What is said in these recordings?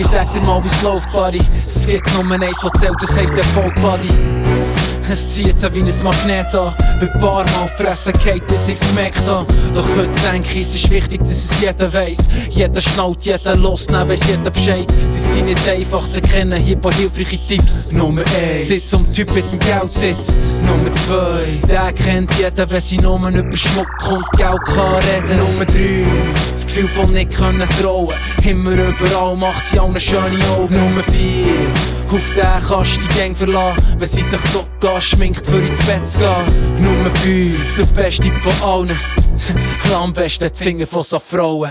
Ich sag dir mal, wie's läuft, Buddy. Es gibt nur eins, was zählt, das heisst Erfolg, Buddy. Es zieht sich wie ein Magnet an. Bei paar Mal fressen geht, bis ich's gemerkt hab. Doch heute denke ich, es ist wichtig, dass es jeder weiss. Jeder schnallt, jeder los, dann weiss jeder Bescheid. Sie sind nicht einfach zu kennen, hier paar hilfreiche Tipps. Nummer 1. Sitz um Typ mit dem Geld sitzt. Nummer 2. Der kennt jeder, wenn sie nur über Schmuck und Geld kann reden. Nummer 3. Das Gefühl von nicht können trauen. Immer überall macht sie allen schöne Augen. Nummer 4. Auf den kannst du die Gang verlassen, wenn sie sich sogar schminkt, für ins Bett zu gehen. Nummer 5, der Beste von allen. Am besten die Finger von so Frauen.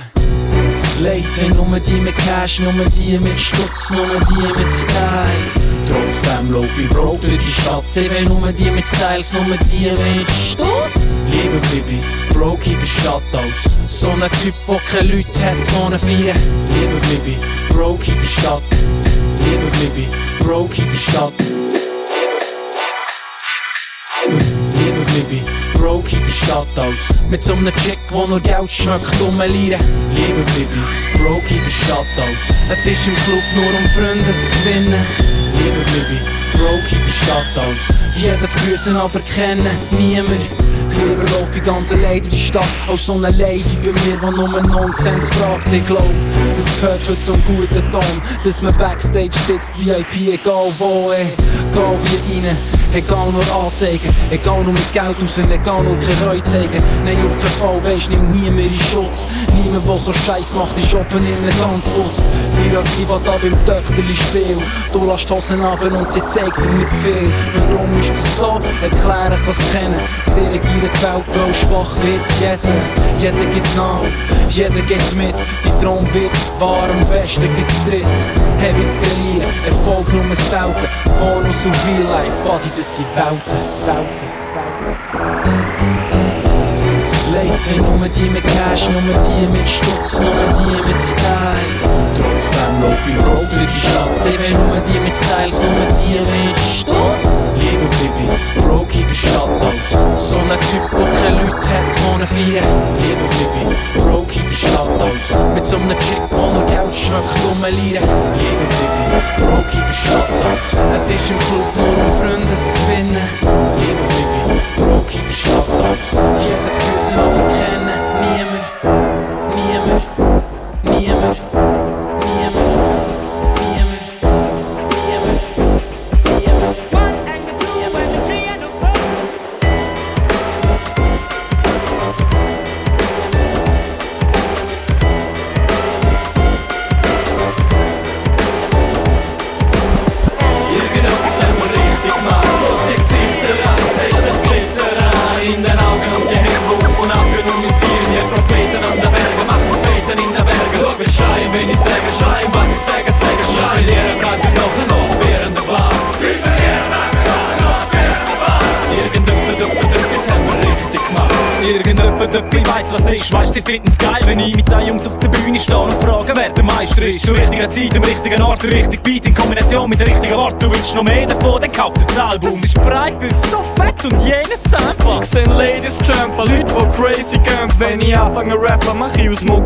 Sind nur die mit Cash, nur die mit Stutz, nur die mit Styles. Trotzdem lauf ich broke durch die Stadt. Sie will nur die mit Styles, nur die mit Stutz. Liebe Baby, broke in der Stadt aus. So ein Typ, der keine Leute hat, ohne vier. Liebe Baby, broke in der Stadt. Liebe Baby, broke in der Stadt. Liebe Baby, broke in der Stadt aus. Mit so einem Chick, wo nur Geld schmeckt, um Lieren. Liebe Baby, broke in der Stadt aus. Es ist im Club nur um Freunde zu gewinnen. Liebe Baby, broke in der Stadt aus. Jeder zu grüßen, aber kennen niemand. Lieber lauf ich ganz allein in die Stadt als so eine Lady bei mir, die nur Nonsens fragt. Ich glaub, es gehört heute zum guten Ton, dass man Backstage sitzt, VIP, egal wo, ey. Egal wie rein, egal nur anzeigen, egal nur mit Geld raus, egal nur kein Reue zeigen. Nein, auf keinen Fall, weisst, nimm nie mehr in Schutz. Niemand, der so Scheiß macht, ist oben in einem Tanz putzt. Sie als die, die da beim Töchterli spielt. Du lässt die Hosen ab und sie zeigt dir nicht viel. Warum ist das so? Erklären kann es kennen. Sehr regiert die Welt, schwach wird jeder. Jeder gibt nach, jeder geht mit. Die Traum wird wahr, am besten gibt's dritt. Heavy's skalieren, Erfolg nur selten. Bonus und Real Life, das sind Welten, Welten, Welten. Ladies sind nur die mit Cash, nur die mit Stutz, nur die mit Styles. Trotzdem lauf ich broke durch die Stadt. Sie will nur die mit Styles, nur die mit Stutz. Liebe Baby, broke in der Stadt aus. So ein Typ, der keine Leute hat, ohne vier. Liebe Baby, broke in der Stadt aus. Mit so einem Chick, der nur Geld schmeckt, um Lieren. Liebe Baby, broke in der Stadt aus.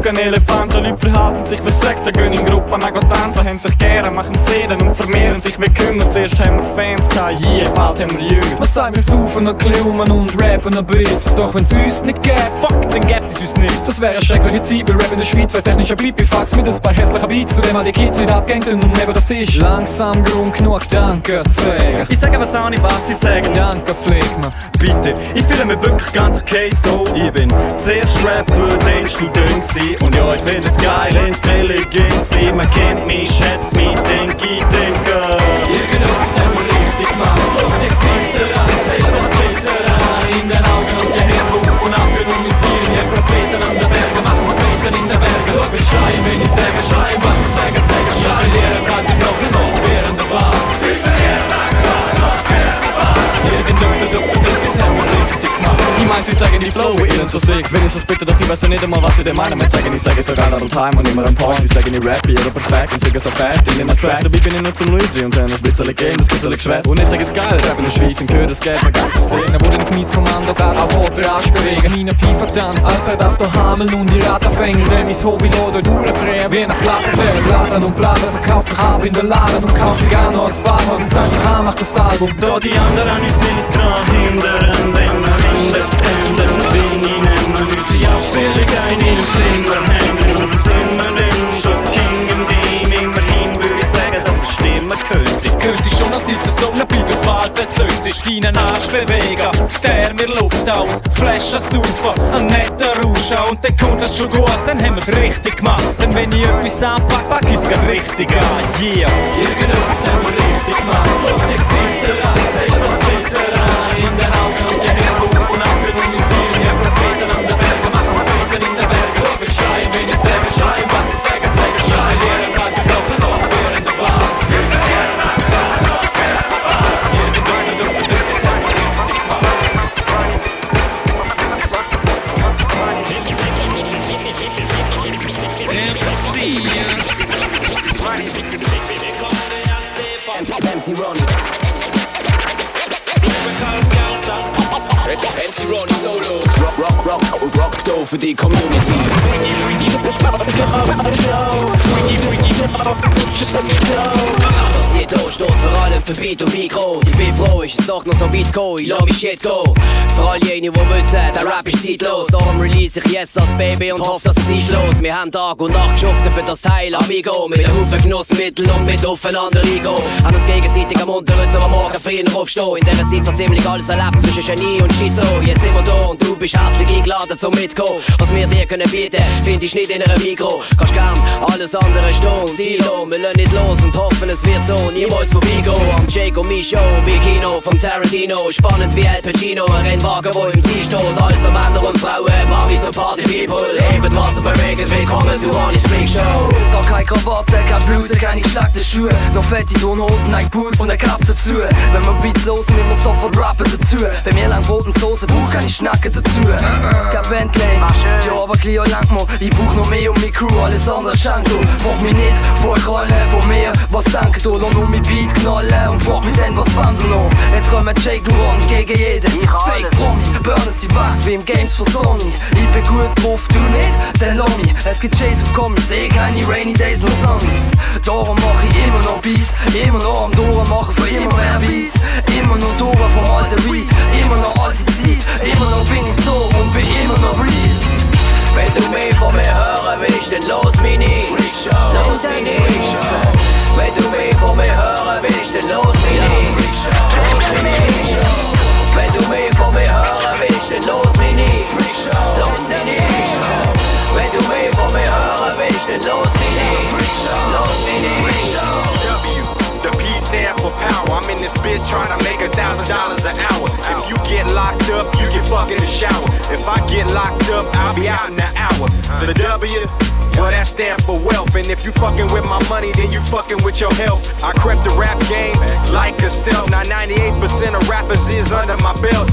Ich aus Muck einen Elefanten. Leute verhalten sich wie Sekten, gehen in Gruppen, mega tanzen, haben sich gern, machen Frieden und vermehren sich wie Künger. Zuerst haben wir Fans gehabt, yeah, bald haben wir Jünger. Sagen wir saufen und glumen und rappen aber jetzt Doch wenn's uns nicht gäbe, Fuck, dann gäbe es uns nicht. das wäre eine schreckliche Zeit Weil Rap in der Schweiz wäre technischer Pipifax Mit ein paar hässlichen Beats, zu dem all die Kids nicht abgängen Und eben das ist langsam Grund genug Danke zu sagen Ich sage was auch nicht, was sie sagen. Danke Flegmann Bitte, ich fühle mich wirklich ganz okay so. Ich bin zuerst Rapper, dann Student gsi. Und ja, ich finde es geil, intelligent sein. Man kennt mich, schätzt mich, denk ich, denke. Irgendetwas haben wir richtig gemacht. Wenn ich sage, schreien. Sie sagen eigene Flow, wie ihnen so sick ich so bitte, doch ich weiß ja nicht einmal, was sie denn meinen. Mit sagen, ich sage sogar an Time und immer am Party Sagen, ich rap, ihre perfekt und singen so fett in den Tracks Dabei bin ich nur zum Luigi und dann ein bisschen gehen, das bisschen geschwätzt. Und nicht sage es geil, rap in der Schweiz und gehört, es geht eine ganze Szene Wo auf mein Kommando geht auch Vortrag bewegen Meine Pfeife tanzt, als wäre das doch Hamel und die Rattenfänger Wenn mein Hobby lo durchdrehen, wie eine Platte Platten und Platten verkauft sich ab in der Laden und kauft sich auch noch ein paar und sagt, ich macht das Album. Da die anderen uns nicht dran hindern, nehmen unsere Abbildung ein im Zimmer hängen. Sind wir denn schon King im Team? Immerhin würde ich sagen, dass es stimmen könnte. Könnte schon noch sitzen, so ein bei der Wahl verzückt ist deinen Arsch bewegen. Der mir Luft aus, Flaschen saufen, ein netter Rauschen und dann kommt es schon gut, dann haben wir's richtig gemacht. Denn wenn ich etwas anpack, pack ich's grad richtig an, yeah. Irgendetwas haben wir richtig gemacht. Auf die Gesichter Rock, rock, rock, rock, do für die Community. Jeder steht vor allem für Beat und Mikro. Ich bin froh, ist es doch noch so weit gekommen. Ich lass mich shit go. Für all jene, die wissen, der Rap ist zeitlos. Darum release ich jetzt das Baby und hoffe, dass es einschlägt. Wir haben Tag und Nacht geschuftet für das Teil Amigo. Mit einem Haufen Genussmittel und mit aufeinander Ego. Haben uns gegenseitig am Unteren zum am Morgen früher aufstehen. In dieser Zeit so ziemlich alles erlebt zwischen Genie und Schizo. Jetzt sind wir da und du bist herzlich eingeladen zum Mitkommen. Was wir dir können bieten, finde ich nicht in einem Mikro. Kannst gern alles andere stehen. Silo, wir lassen nicht los und hoffen, es wird so niemals vorbeigehen. Am Jake und mich Show, wie Kino vom Tarantino. Spannend wie Al Pacino, ein Rennwagen, wo im Ziel steht. Also Männer und Frauen, Mamis und Party People. Hebt Wasser bewegen, willkommen zu Ronnie's Freak Show. Da keine Krawatte, keine Bluse, keine geschlackten Schuhe Noch fette Turnhosen, ein Pulk und ein Cap dazu Wenn wir Beats losen, wir muss sofort rappen dazu Bei mir lang roten Soße, brauch keine Schnacken dazu Kein Bentley, ja aber Clio lang mal Ich brauch noch mehr um meine Crew, alles andere schenkt du. Frag mich nicht, vor ich rolle von mir Was denkt du, lass nur mein Beat knallen Und frag mich dann, was fand du noch? Jetzt kommen Jake Ron gegen jeden. Fake Promi, burnen sie weg wie im Games von Sony. Ich bin gut drauf, du nicht, dann lass mich. Es gibt Chase auf Kommis, seh keine Rainy Days, no Sunnies Darum mach ich immer noch Beats Immer noch am Dora machen für immer mehr Beats. Immer noch Dora vom alten Reed Immer noch alte Zeit Immer noch bin ich so und bin immer noch real Wenn du mehr von mir hören willst, dann los mich nicht. Freakshow. Los mich nicht. Wenn du mehr von mir hören willst, dann los mich nicht. Los mich nicht. Up, I'll be out in an hour. The W. Well, that stand for wealth. And if you fucking with my money, then you fucking with your health. I crept the rap game like a stealth. Now 98% of rappers is under my belt.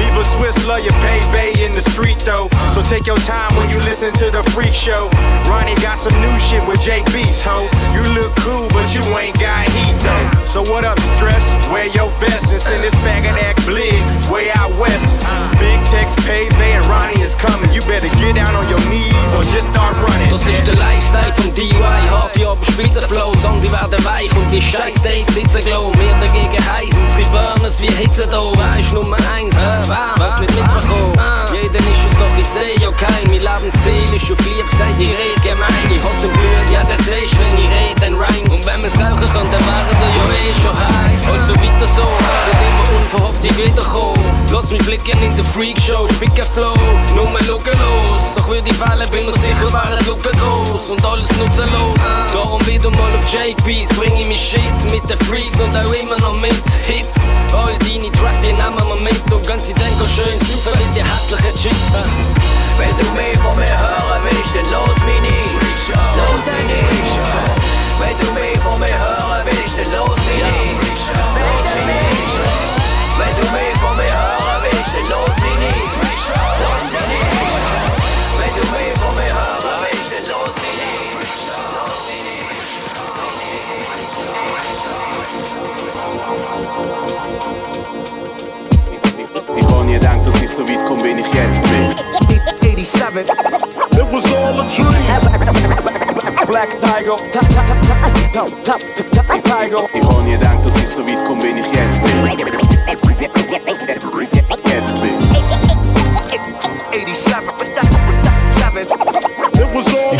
Viva Swiss, love your pay in the street though. So take your time when you listen to the freak show. Ronnie got some new shit with Beast, ho. You look cool, but you ain't got heat though. So what up, stress? Wear your vest and send this faggot act blig way out west. Big Tex Payday and Ronnie is coming. You better get down on your knees or just start running. Das ist der Lifestyle vom DY, hart ja Spitzenflow, Song die werden weich und die scheiß Dates sitzen glow. Wir dagegen heiß, sie burnen wie Hitze da, weisst Nummer eins, äh, was nicht mitbekommen. Jeder ist es doch, ich seh ja kein, mein Lebensstil ist auf lieb gesagt, ich red gemein, ich hasse Blut, ja das sehst, wenn ich red, dann rein. Und wenn wir's rauchen kann, dann wären wir ja eh schon heiß. Also weiter so, wird immer unverhofft ich wiederkommen. Lass mich blicken in der Freakshow, spicke Flow, nur mal schauen los. Doch würde ich fallen, bin mir sicher, wären Lücken groß und alles nutzenlos. Darum wieder mal auf Beats, bring ich mich Shit mit den Freaks und auch immer noch mit Hits. All deine Tracks, die nehmen wir mit und ganz Denko schön saufen mit den hässlichen Chicks. Wenn du mehr von mir hören willst, dann los mich nicht. Los mich nicht. Wenn du mehr von mir hören willst, dann los mich nicht. Wenn du mehr von mir hören soweit ich jetzt 87. It was all a dream. Black Tiger. Ich hab nie gedacht, dass ich so weit ich jetzt.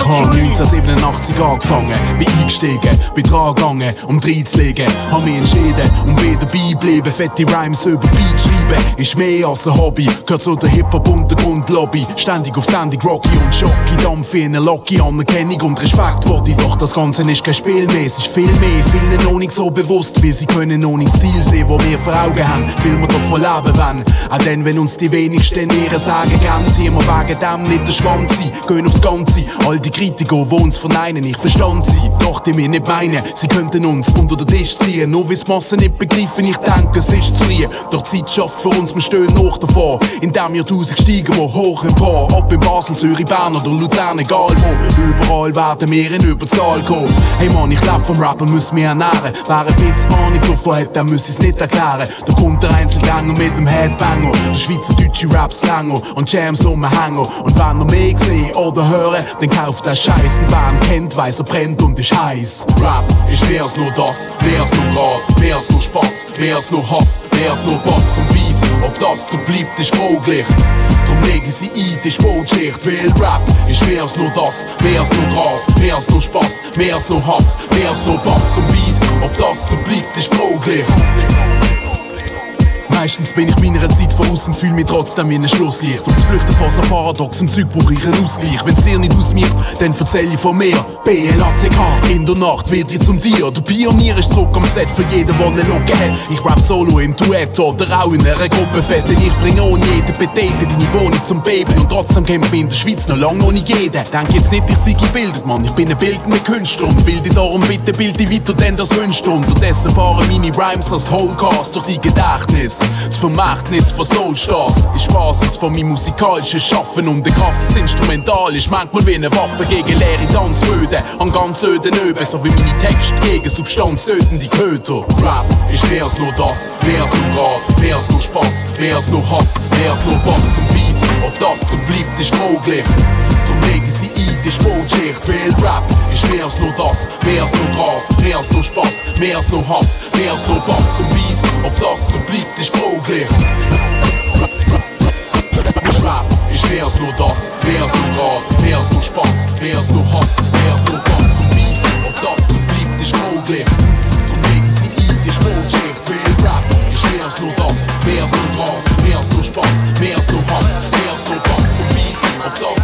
Was all Ich a hab dream. 1987 angefangen, bin eingestiegen, bin dran gegangen, um reinzulegen. Hab mich entschieden, um wieder beibleiben, fette Rhymes über Beat schreiben. Ist mehr als ein Hobby, gehört zu der Hip-Hop-Untergrundlobby. Ständig auf Ständig Rocky und Jockey, Dampf in eine Locky, Anerkennung und Respekt wollte ich. Doch das Ganze ist kein Spiel mehr, es ist viel mehr. Vielen noch nicht so bewusst, wie sie können noch nicht das Ziel sehen, wo wir vor Augen haben. Will wir davon leben wollen. Auch dann, wenn uns die wenigsten ihre sagen, gern ziehen wir wegen dem nicht den Schwanz sein. Gehen aufs Ganze, all die Kritiker, die uns verneinen, ich verstand sie. Doch die mir nicht meinen, sie könnten uns unter den Tisch ziehen. Nur wie's die Massen nicht begreifen, ich denke, es ist zu früh. Doch die Zeit schafft für uns, wir stehen noch davor. In dem Jahrtausend steigen wir hoch empor. Ob in Basel, Zürich, Bern oder Luzern, egal wo. Überall werden wir in Überzahl kommen. Hey Mann, ich leb vom Rappen, muss mich ernähren. Wer ein bisschen Ahnung davon hat, der muss es nicht erklären. Da kommt der Einzelgänger mit dem Headbanger. Der schweizerdeutsche Rap-Slanger und Jams umhänger. Und wenn er mehr sehen oder hören, dann kauft er Scheiß. Wer ihn kennt, weiß er brennt und ist heiß. Rap mehr als nur das, als nur Gras, als nur Spaß, als nur Hass, als nur Bass und Beat. Ob das da bleibt, ist fraglich. Drum legen sie ein, die Sportschicht, weil Rap mehr als nur das, als nur Gras, als nur Spaß, als nur Hass, als nur Bass und Beat. Ob das da bleibt, ist fraglich. Meistens bin ich meiner Zeit voraus und fühl mich trotzdem wie ein Schlusslicht. Um zu flüchten vor so Paradox, im Zeug brauche ich einen Ausgleich. Wenn's dir nicht ausmacht, dann erzähl ich von mir. BLACK, in der Nacht wird ich zum Tier. Der Pionier ist zurück am Set für jeden, der eine Locke hat. Ich rap solo im Duett oder auch in einer Gruppe fett. Denn ich bringe ohne jeden Betete deine Wohnung zum Baby. Und trotzdem kämpft in der Schweiz noch lange noch nicht jeder. Denk jetzt nicht, ich sei gebildet, Mann. Ich bin ein bildender Künstler und bilde darum bitte, bilde weiter, denn das wünscht. Unterdessen fahren meine Rhymes als Homecast durch die Gedächtnis. Das Vermächtnis von Soulstars ist Basis von meinem musikalischen Schaffen und ein krasses Instrumental ist manchmal wie eine Waffe gegen leere Tanzböden an ganz öden Öben, so wie meine Texte gegen substanztötende Köter. Rap ist mehr als nur das, mehr als nur Gras, mehr als nur Spaß, mehr als nur Hass, mehr als nur Bass und Beat. Ob das da bleibt, ist fraglich. Drum legen sie ein, die Sportschicht, weil Rap ist mehr als nur das, mehr als nur Gras, mehr als nur Spaß, mehr als nur Hass, mehr als nur Bass und Beat. Ob das da bleibt, ist fraglich. Rap ist mehr als nur das, mehr als nur Gras, mehr als nur Spaß, mehr als nur Hass, mehr als nur Bass und Beat. Ob das da bleibt, ist fraglich. Drum legen sie ein, die Sportschicht, weil Rap ist mehr als nur das, mehr als nur Gras, mehr als nur Spaß, mehr als nur Hass, mehr als nur Bass und Beat. Ob das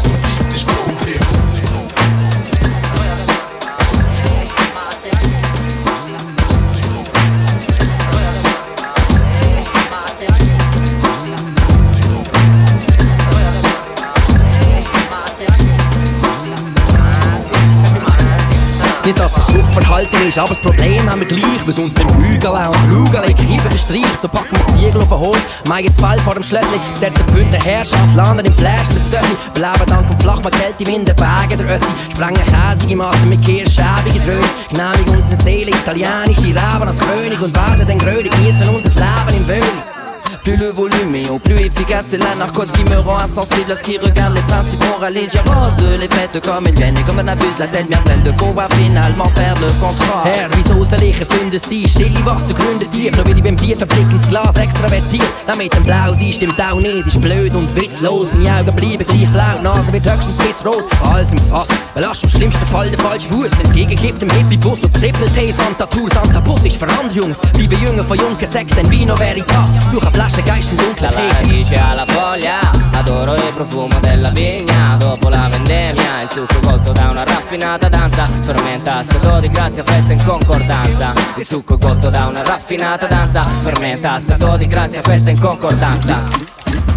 Nicht, dass es Suchtverhalten ist, aber das Problem haben wir gleich. Weil uns beim Hügeln und den Streich. So packen wir das Siegel auf den Hof, jetzt Fall vor dem Schlössli, setzen die Bündner Herrschaft, landen im Flash mit Stöckli, bleiben dann vom Flachmann Kälte, Wind, den Bergen der Ötti, sprengen käsige Massen mit kirschschäbige Dröhn, genehmigen unsere Seele, italienische Reben als König und werden dann grödig, genießen unser Leben im Wöhli. Plus le volume est haut, plus efficace c'est la narcose qui me rend insensible à ce qui regarde les principes moralistes. J'arrose les fêtes comme elles viennent et comme on abuse la tête bien pleine de pouvoir finalement perdre le contrôle. Herr, wieso soll ich ein Sünder sein? Stille Wasser gründet tief, nur will ich beim tiefen Blick ins Glas extravertiert. Damit dem Blau sein stimmt auch nicht, ist blöd und witzlos. Meine Augen bleiben gleich blau, Nase wird höchstens blitzrot. Alles im Fass, belastet im schlimmsten Fall der falsche Fuß. Wenn gegekippt im Hippie-Bus auf Triple T, Fantatur, Santa Bus ist für andere Jungs. Bleiben Jünger von Junker Sekt, denn Vino Veritas. Suchen Flaschen Dunklen Dalla Theke. radice alla foglia Adoro il profumo della vigna Dopo la vendemmia Il succo colto da una raffinata danza Fermenta stato di grazia, festa in concordanza Il succo colto da una raffinata danza Fermenta stato di grazia, festa in concordanza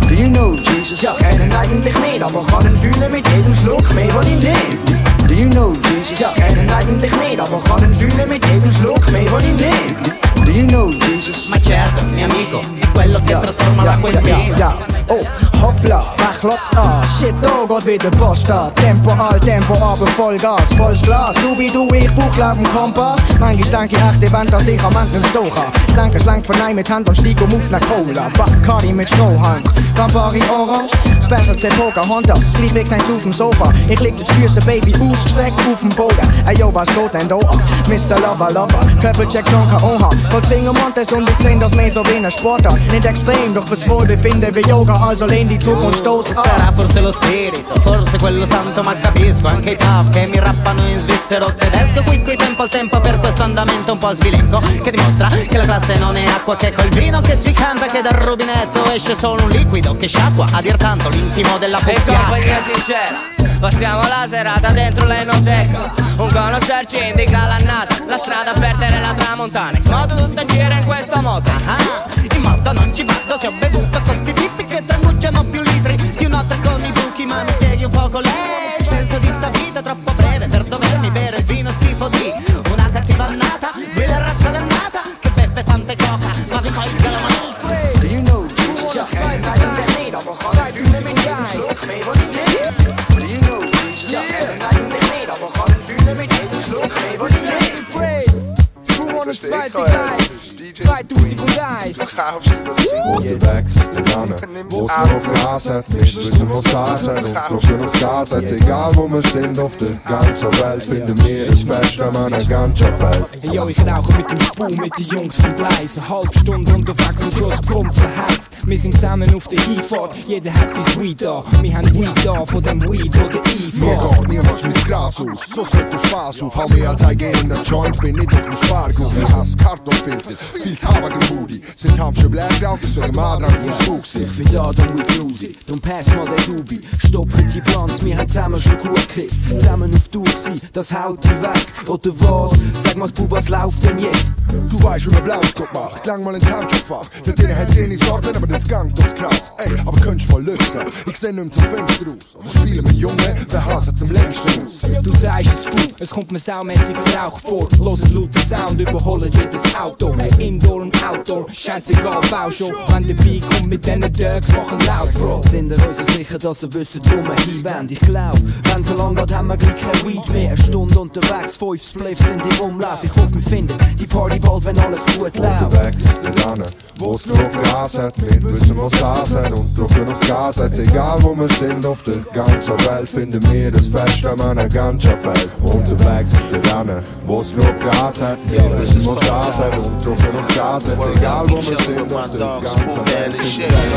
Do you know Jesus? Ja, kennen eigentlich nicht, aber kann ihn fühlen mit jedem Schluck mehr, den ich nehm. Do you know Jesus? Ja, kennen eigentlich nicht, aber kann ihn fühlen mit jedem Schluck mehr, den ich nehm. You know Jesus? Ma certo, mio amico, è quello che trasforma l'acqua in vino. ja. Oh, hoppla, wer klopft an? Shit, da geht wieder Post an. Tempo all, Tempo aber Vollgas, volles Glas. Du wie du, ich Buchlauf im Kompass. Manchmal denke ich echt, Event, dass ich am Ende im Stoch hab. Ich denke, es langt von einem mit Hand und stieg um auf nach Cola. Bacardi mit Strohhalm. Campari Orange, Special Pocahontas, sliep ik net auf dem Sofa. Ich lieg das Füße Baby ausgestreckt auf dem Boden. Ey yo, was geht denn da an? Mr. Lover Lover, Körpercheck Donker Oha. Von Fingermontes und ich sehn das mehr so wie ein Sportart. Nicht extrem, doch fürs Wohlbefinden wie Yoga, also lehn die Zukunft stoßen. Sarà forse lo spirito, forse quello santo, ma capisco anche i TAF che mi rappano in svizzero o tedesco. Qui qui tempo al tempo per questo andamento un po' sbilenco che dimostra che la classe non è acqua, che col vino che si canta, che dal rubinetto esce solo un liquido che sciacqua a dir tanto l'intimo della E cucchiacca. compagnia sincera Passiamo la serata dentro l'enoteca Un conoscer ci indica l'annata La strada per terra e la tramontana In modo in questa moto Ah, in moto non ci vado se ho bevuto costi tipi che tramucciano più litri di un'altra con i buchi ma mi spieghi un poco lei il senso di sta vita troppo breve per dovermi bere il vino schifo di una cattiva annata di una razza dannata che beppe tante coca ma vi tolga la 2001. Unterwegs, der Anne, wo's noch Gras hat, wir wissen, was Gas hat und drucken aufs Gas hat. Egal wo wir sind auf der ganzen Welt, finden wir es fest an einer ganzen Feld. Hey yo, ich rauche mit dem Spoon mit den Jungs von Gleis. Eine halbe Stunde unterwegs und Schuss kommt verheizt. Wir sind zusammen auf der Hinfahrt, jeder hat sein Weed da. Wir haben Weed da von dem Weed, wo der Mir einfährt. geht niemals mein Gras aus, so sollte der Spaß auf. Hau mehr als ein in der Joint, bin nicht auf dem Spargurt. Ich hasse Kartonfilter, viel Tabak im Hoodie. Sind Hamsche Blätter, ich soll im Adran fürs Bug Ich bin da, dann mit Lucy, dann pass mal den Dubi. Stopp für die Plans, wir haben zusammen schon gut gekriegt. Zusammen auf Tour gsi, das haut die weg. Oder was? Sag mal, Bu, was läuft denn jetzt? Du weißt, wie man Blauskopf macht, lang mal ins Handschuhfach. Der Dinge hat eh nicht Sorgen, aber das gangt uns krass. Ey, aber könntest mal lüften, ich seh nicht zum Fenster raus. Also spielen wir Junge, wer hat zum längsten aus? Du sagst es Bu, es kommt mir saumässig Rauch vor. Los lauten Sound, überholen jedes Auto. Indoor und Outdoor, scheißegal, bau schon. Wenn der Beat kommt mit diesen Dirks, machen laut, Bro. Sind ihr uns sicher, dass ihr wisst, wo wir hinwollen? Ich glaub, wenn so lang geht, haben wir gleich kein Weed mehr. Eine Stunde unterwegs, fünf Spliffs sind im Umlauf. Ich hoffe, wir finden die Party bald, wenn alles gut läuft. Unterwegs, der Anne, wo's genug Gras hat, wir wissen, was Gas hat und drücken aufs Gas hat. Egal wo wir sind auf der ganzen Welt, finden wir das Fest an einer ganzen Feld. Unterwegs, der Anne, wo's genug Gras hat, wir wissen, was Gas hat und drücken aufs Gas hat. Egal wo wir sind auf der ganzen Welt, finden wir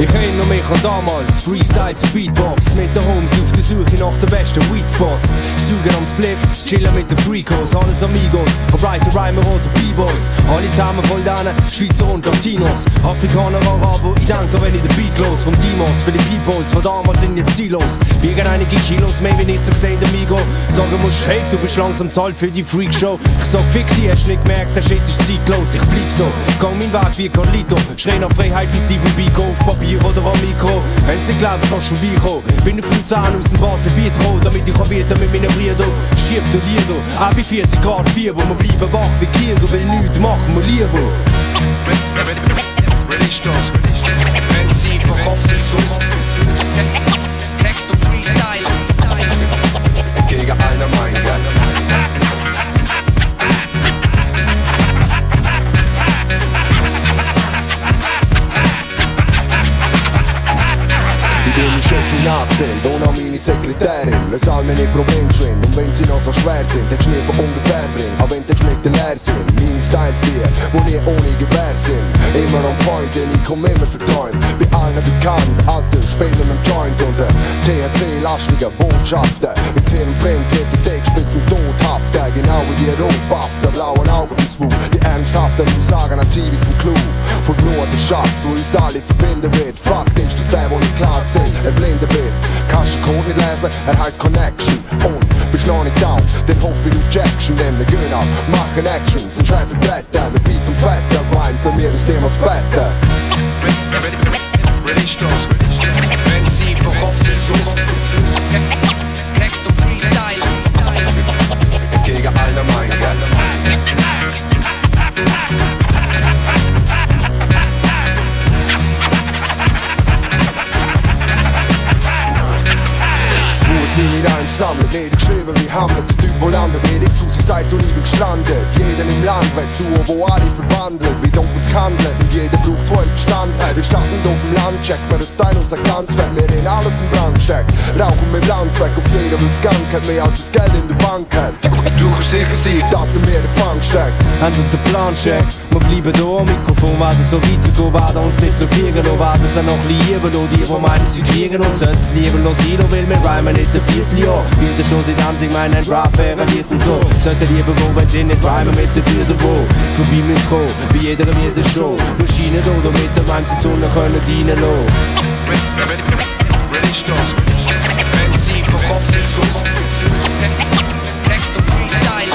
Ich erinnere mich an damals, Freestyle zu Beatbox. Mit den Homies auf der Suche nach den besten Weedspots Suchen am Spliff, chillen mit den Freakos, alles Amigos Writer, Rhymer oder B-Boys. Alle zusammen voll denen, Schweizer und Latinos. Afrikaner, Araber, ich denke, wenn ich den Beat los Von Demos, für die Peoples von damals sind jetzt ziellos Wiegen einige Kilos mehr, wie ich so gesehen, der Migo Sagen muss, hey, du bist langsam Zahl für die Freakshow. Ich sag, fick die, hast nicht gemerkt, der Shit ist zeitlos. Ich blieb so, gang meinen Weg wie Carlito. Schrei nach Freiheit wie Steven Biko Auf Papier oder am Mikro Wenn's nicht glaubst, kannst du vorbeikommen Bin auf Luzern aus dem Baselbiet gekommen Damit ich kann weiter mit meinen Brüdern Schieb du Lieder, auch bei 40 Grad 4 Wo wir bleiben wach wie Kinder Will nichts machen, wir lieber Ready, Stoß. MC von Kopf bis Fuß. Text und Freestyle. gegen allgemein, Ich del Sekretärin Lass all meine Probleme schwimmen und wenn sie noch so schwer sind Hättest du nie von ungefähr bringen, auch wenn die Geschmäcker leer sind. Meine Styles die, wo nie ohne Gewehr sind. Immer on point, denn ich komm immer verträumt Bei allen bekannt als der Spieler im Joint. Und der THC-lastige Botschafter. Mit Hirn brennt, hätte Text bis zum Todhafter Genau wie die Rotbafter, blauen Augen vom Smooth Die ernsthaften Sagen an Ziel ist ein Clou. Von Blut der Schaft, wo uns alle verbinden wird. Fakt ist, dass der, wo nicht klar sieht, er blinden wird. Kannst nicht lesen, er heißt Connection Und bist noch nicht down, dann hoffe ich du Jackson Denn wir gehen ab, machen Action, sind scheife Blätter Mit Beats und Fetter, Rhymes, dann mir das Thema aufs Better Ready, Stoß. MC von Kopf bis Fuß. Text und Freestyle. gegen allgemein, Hamlet, Hamlet, needed i Hamlet. Wohl andere ledig, Susi sei zu lieben gestrandet. Jeden im Land wenn zu, wo alle verwandelt, wie dunkels handelt. Und jeder braucht zwölf Verstand. Äh, der Stadt und auf dem Land checkt man das Teil und sein Glanz, wenn wir in alles im Brand steckt. Rauchen mit Brandzweck auf jeder will's gang, hat mehr als das Geld in der Bank hat. Du kannst sicher sein, dass er mir den Fang steckt. Haben der Plan checkt, wir bleiben da am Mikrofon, werden so weit zu gehen, werden uns nicht blockieren, und werden sie noch lieben, und die, die meinen, sie kriegen uns, Sollt es lieber los sein, weil mir rhymen nicht ein Vierteljahr. Wieder schon seit Anfang meinen Rap der renommierten so Solltet lieber bewohnen, wenn sie nicht Palmer mit der Tür wohl. Vorbei mit Froh, bei jeder renommierten Show. Maschinen oder mit der Mann, die Sonne können dienen lassen. Wenn ich das, wenn sie vom Kopf ist, vom Kopf ist, Text und Freestyle.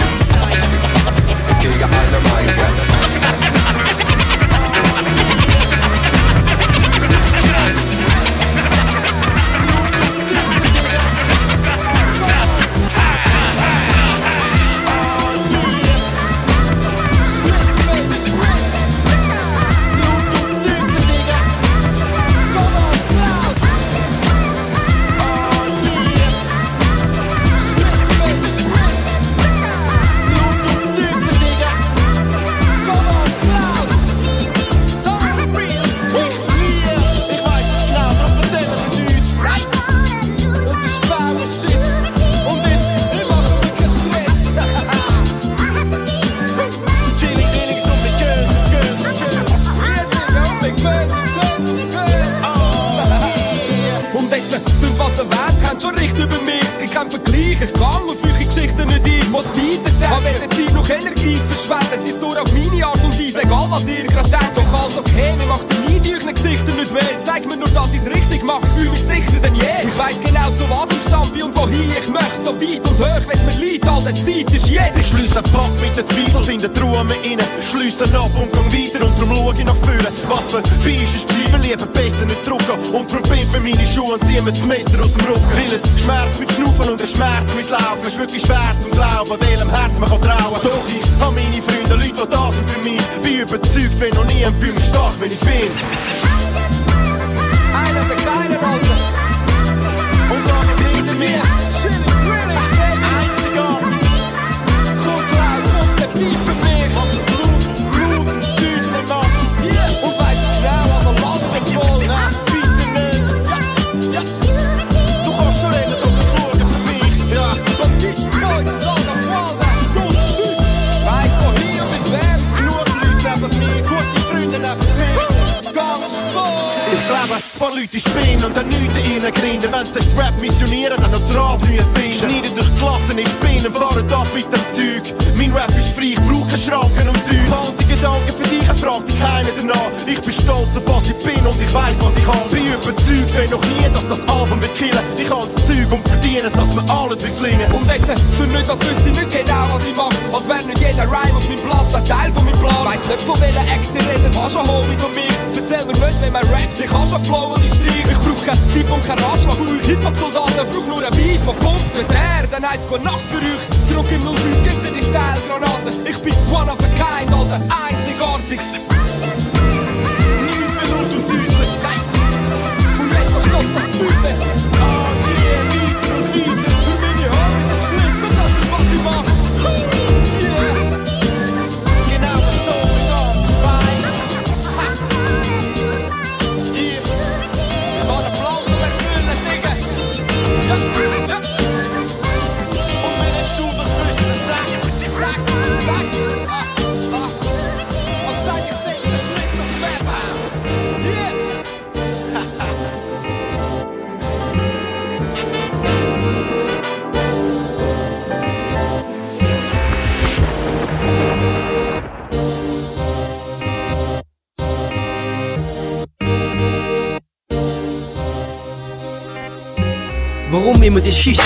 Scheiss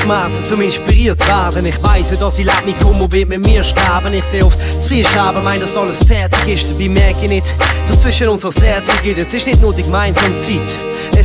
zum inspiriert werden. Ich weiss, dass ich lebe, nicht komme und wird mit mir sterben. Ich sehe oft zu viel Scherben, mein, dass alles fertig ist. Dabei merke ich nicht, dass zwischen uns so sehr viel geht. Es ist nicht nur die gemeinsame Zeit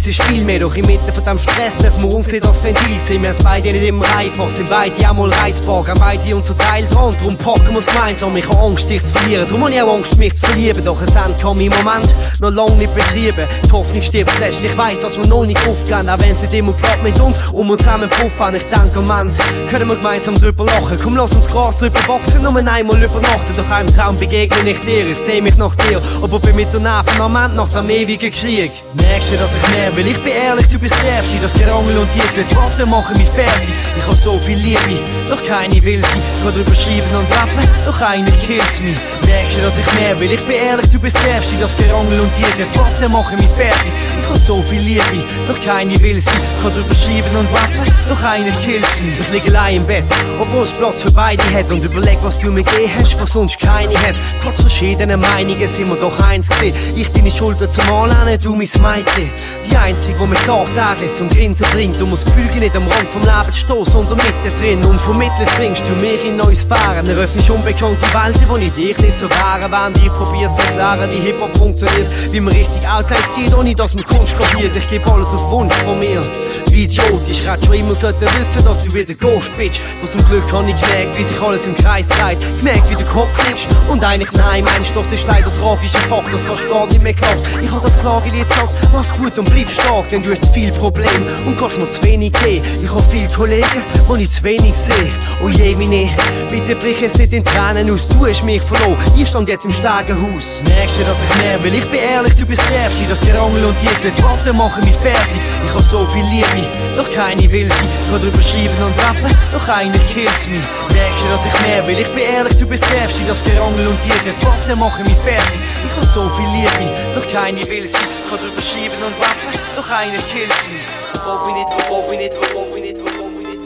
es ist viel mehr, doch inmitten von dem Stress dürfen wir uns nicht als Ventil sehen. Wir haben beide nicht immer einfach, sind beide auch mal reizbar, haben beide unser Teil dran. Darum packen wir es gemeinsam. Ich habe Angst, dich zu verlieren. Darum habe ich auch Angst, mich zu verlieben. Doch es Ende kann mein Moment noch lange nicht betrieben. Die Hoffnung stirbt zuletzt. Ich weiss, dass wir noch nicht aufgehen, auch wenn es nicht immer klappt mit uns. Um uns zusammen puffen. Ich denke, am Ende können wir gemeinsam drüber lachen. Komm, lass uns Gras drüber wachsen, nur einmal übernachten. Doch einem Traum begegne ich dir. Ich seh mich nach dir, aber bin mit der Nerven am Ende nach dem ewigen Krieg. Merkst du, dass ich mehr will? Ich bin ehrlich, du bist der Erste. Das Gerangel und die Worte machen mich fertig. Ich hab so viel Liebe, doch keine will sie. Kann drüber schreiben und rappen, doch eine kills mich. Merkst du, dass ich mehr will? Ich bin ehrlich, du bist der Erste. Das Gerangel und die Worte machen mich fertig. Ich hab so viel Liebe, doch keine will sie. Kann drüber schreiben und rappen, doch eine kills mich. Ich liege allein im Bett, obwohl es Platz für beide hat. Und überleg, was du mir gegeben hast, was sonst keine hat. Trotz verschiedenen Meinungen sind wir doch eins gesehen. Ich deine Schulter zum Anlehnen, du mein Mädchen. Die einzige, die mich tagtäglich zum Grinsen bringt. Du musst Gefühle nicht am Rand vom Leben stehen, sondern mittendrin. Und vermittelt bringst du mich in neue Sphären. Eröffnest unbekannte Welten, wo ich dich nicht so wäre. Wenn ich probiert zu erklären, wie Hip-Hop funktioniert. Wie man richtig Outlet sieht, ohne dass man Kunst kapiert. Ich gebe alles auf Wunsch von mir. Wie Idiot, ich hätte schon immer sollten wissen, dass du wieder gehst, Bitch. Doch zum Glück habe ich gemerkt, wie sich alles im Kreis dreht. Gemerkt, wie der Kopf fliegst. Und eigentlich nein, meinst das ist leider tragisch. Ich Fach, das du gar nicht mehr klagt. Ich hab das Klagelied gesagt, mach's gut und bleib stark, denn du hast viel Problem und kannst mir zu wenig geben. Ich hab viele Kollegen, wo ich zu wenig sehe. Oh je, meine, bitte brich es nicht in Tränen aus. Du hast mich verloren, ich stand jetzt im Stegenhaus. Merkst du, dass ich mehr will? Ich bin ehrlich, du bist Erste. Das Gerangel und die Worte machen mich fertig. Ich hab so viel Liebe, doch keine will sie. Ich kann drüber schreiben und rappen, doch eine kills mich. Merkst du, dass ich mehr will? Ich bin ehrlich, du bist der Erste. Das Gerangel und die Worte machen mich fertig. Ich hab so viel Liebe, doch keine will sie. Ich kann drüber schreiben und rappen, doch eine kills mich. Wo bin ich, wo bin ich, wo bin ich, wo bin ich?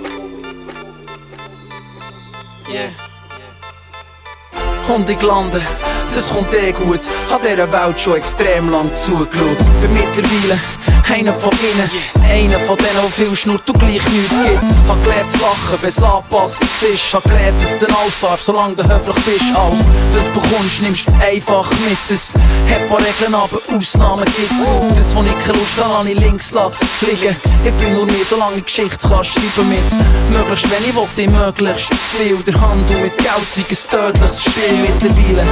Yeah. Und ich lande, das kommt eh gut. Hat dieser Welt schon extrem lang zugeschaut. Bin mittlerweile einer von ihnen, einer von denen, der viel schnurrt und gleich nichts gibt. Hab gelernt zu lachen, wenn's angepasst ist. Hab gelernt, dass du alles darfst, solange du höflich bist. Alles, was du bekommst, nimmst einfach mit. Es hat paar Regeln, aber Ausnahmen gibt's. Auf das, wo ich keine Lust habe, ich links liegen. Ich bin nur mir, solange ich Geschichte kann schreiben mit. Möglichst wenig, will ich möglichst viel. Der Handel mit Geld sei ein tödliches Spiel mittlerweile.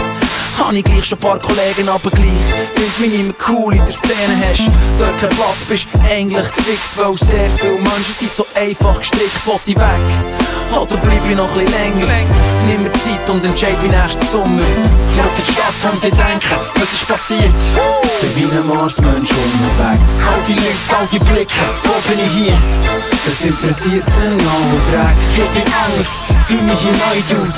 Habe ich gleich schon ein paar Kollegen, aber gleich Find mich nicht mehr cool in der Szene hast Dort kein Platz, bist eigentlich gefickt Weil sehr viele Menschen sind so einfach gestrickt. Will ich weg, oder bleib ich noch ein länger? Nimm mir Zeit und entscheid wie nächsten Sommer. Ich in die Stadt und ich denke, was ist passiert? Bin wie Marsmensch unterwegs? All die Leute, all die Blicke, wo bin ich hier? Das interessiert sie noch Dreck Ich bin anders, fühl mich hier neu, Dude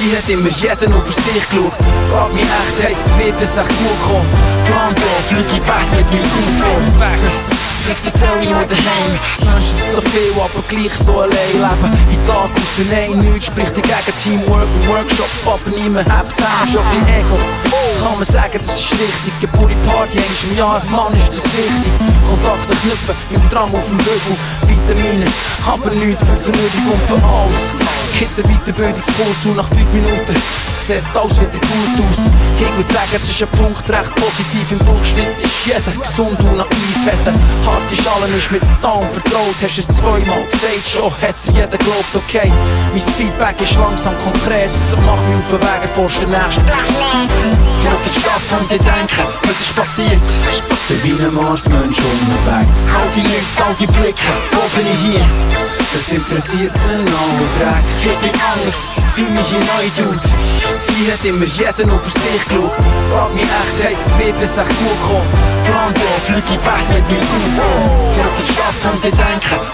Hier hat immer jeder nur für sich geschaut Frag mich echt, hey, wird es echt gut kommen? Plan B, flieg ich weg mit meinem das erzähl ich nur daheim Menschen sind so viel, aber gleich so allein leben. In Tag aus und ein, nichts spricht dagegen. Teamwork und Workshop, aber niemand hat zusammen schon ein Ego. Kann man sagen, das ist richtig. Eine pure Party einmal im Jahr, Mann ist das wichtig. Kontakte knüpfen, im Tram auf dem Bügel. Vitamine, aber nichts für nötig und für alles Jetzt ein Weiterbildungskurs und nach 5 Minuten sieht alles wieder gut aus. Ich würde sagen, das ist ein Punkt recht positiv. Im Durchschnitt ist jeder gesund und naiv. Hat eine harte Schale, ist mit Darm vertraut. Hast es zweimal gesagt, schon hat's dir jeder glaubt, okay. Mein Feedback ist langsam konkret. Mach mich auf den Weg, erforscht den nächsten. Ich lauf in die Stadt und ich denke, was ist passiert? Bin wie ein Marsmensch unterwegs. All die Leute, all die Blicke, wo bin ich hier? Das interessiert sie noch Dreck. Ich bin anders, fühl mich hier neu, Dude. Hier hat immer jeder nur für sich geschaut. Frag mich echt, hey, wird es echt gut kommen? Plan B, flieg ich weg mit meinem UFO. Ich auf die Stadt und ich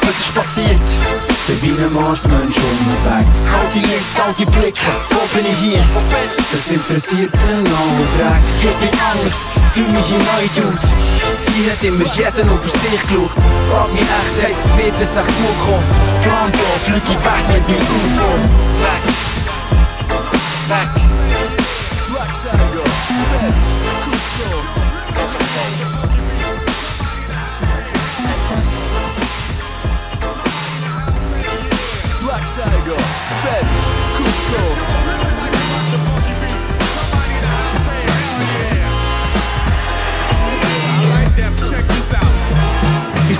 was ist passiert? Bin wie ein Marsmensch unterwegs. All die Leute, all die Blicke, wo bin ich hier? Das interessiert sie noch Dreck. Ich bin anders, fühl mich hier neu, Dude. Hier hat immer jeder nur für sich geschaut. Frag mich echt, hey, wird es echt gut kommen? Plan B, flieg ich weg mit meinem UFO. Weg. Weg.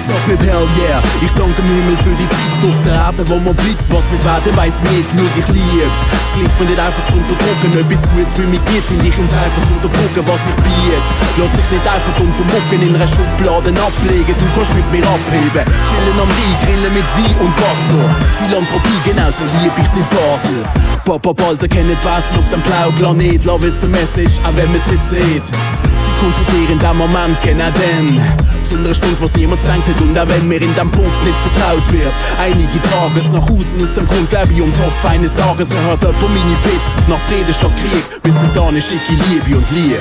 Nicht hell yeah. Ich danke dem Himmel für die Zeit auf der Erde, wo man bleibt. Was wird werden, weiss ich nicht, nur ich lieb's. Es liegt mir nicht einfach zu unterdrücken. Etwas Gutes für mich geht, finde ich ins einfach zu unterdrücken, was ich biete. Lässt sich nicht einfach untermucken, in einer Schublade ablegen. Du kannst mit mir abheben. Chillen am Rhein, grillen mit Wein und Wasser. Philanthropie, genauso lieb ich die Basel. Papa Balder kennt Wesen auf dem blauen Planet. Love is the message, auch wenn man's nicht sieht. Sie konzentrieren den Moment genau dann. Zu einer Stunde, was niemand denkt hat und auch wenn mir in dem Punkt nicht vertraut wird. Einige tragen es nach außen aus dem Grund lebe ich und hoffe eines Tages erhört jemand meine Bitte nach Frieden statt Krieg. Bis dann schicke Liebe und Licht.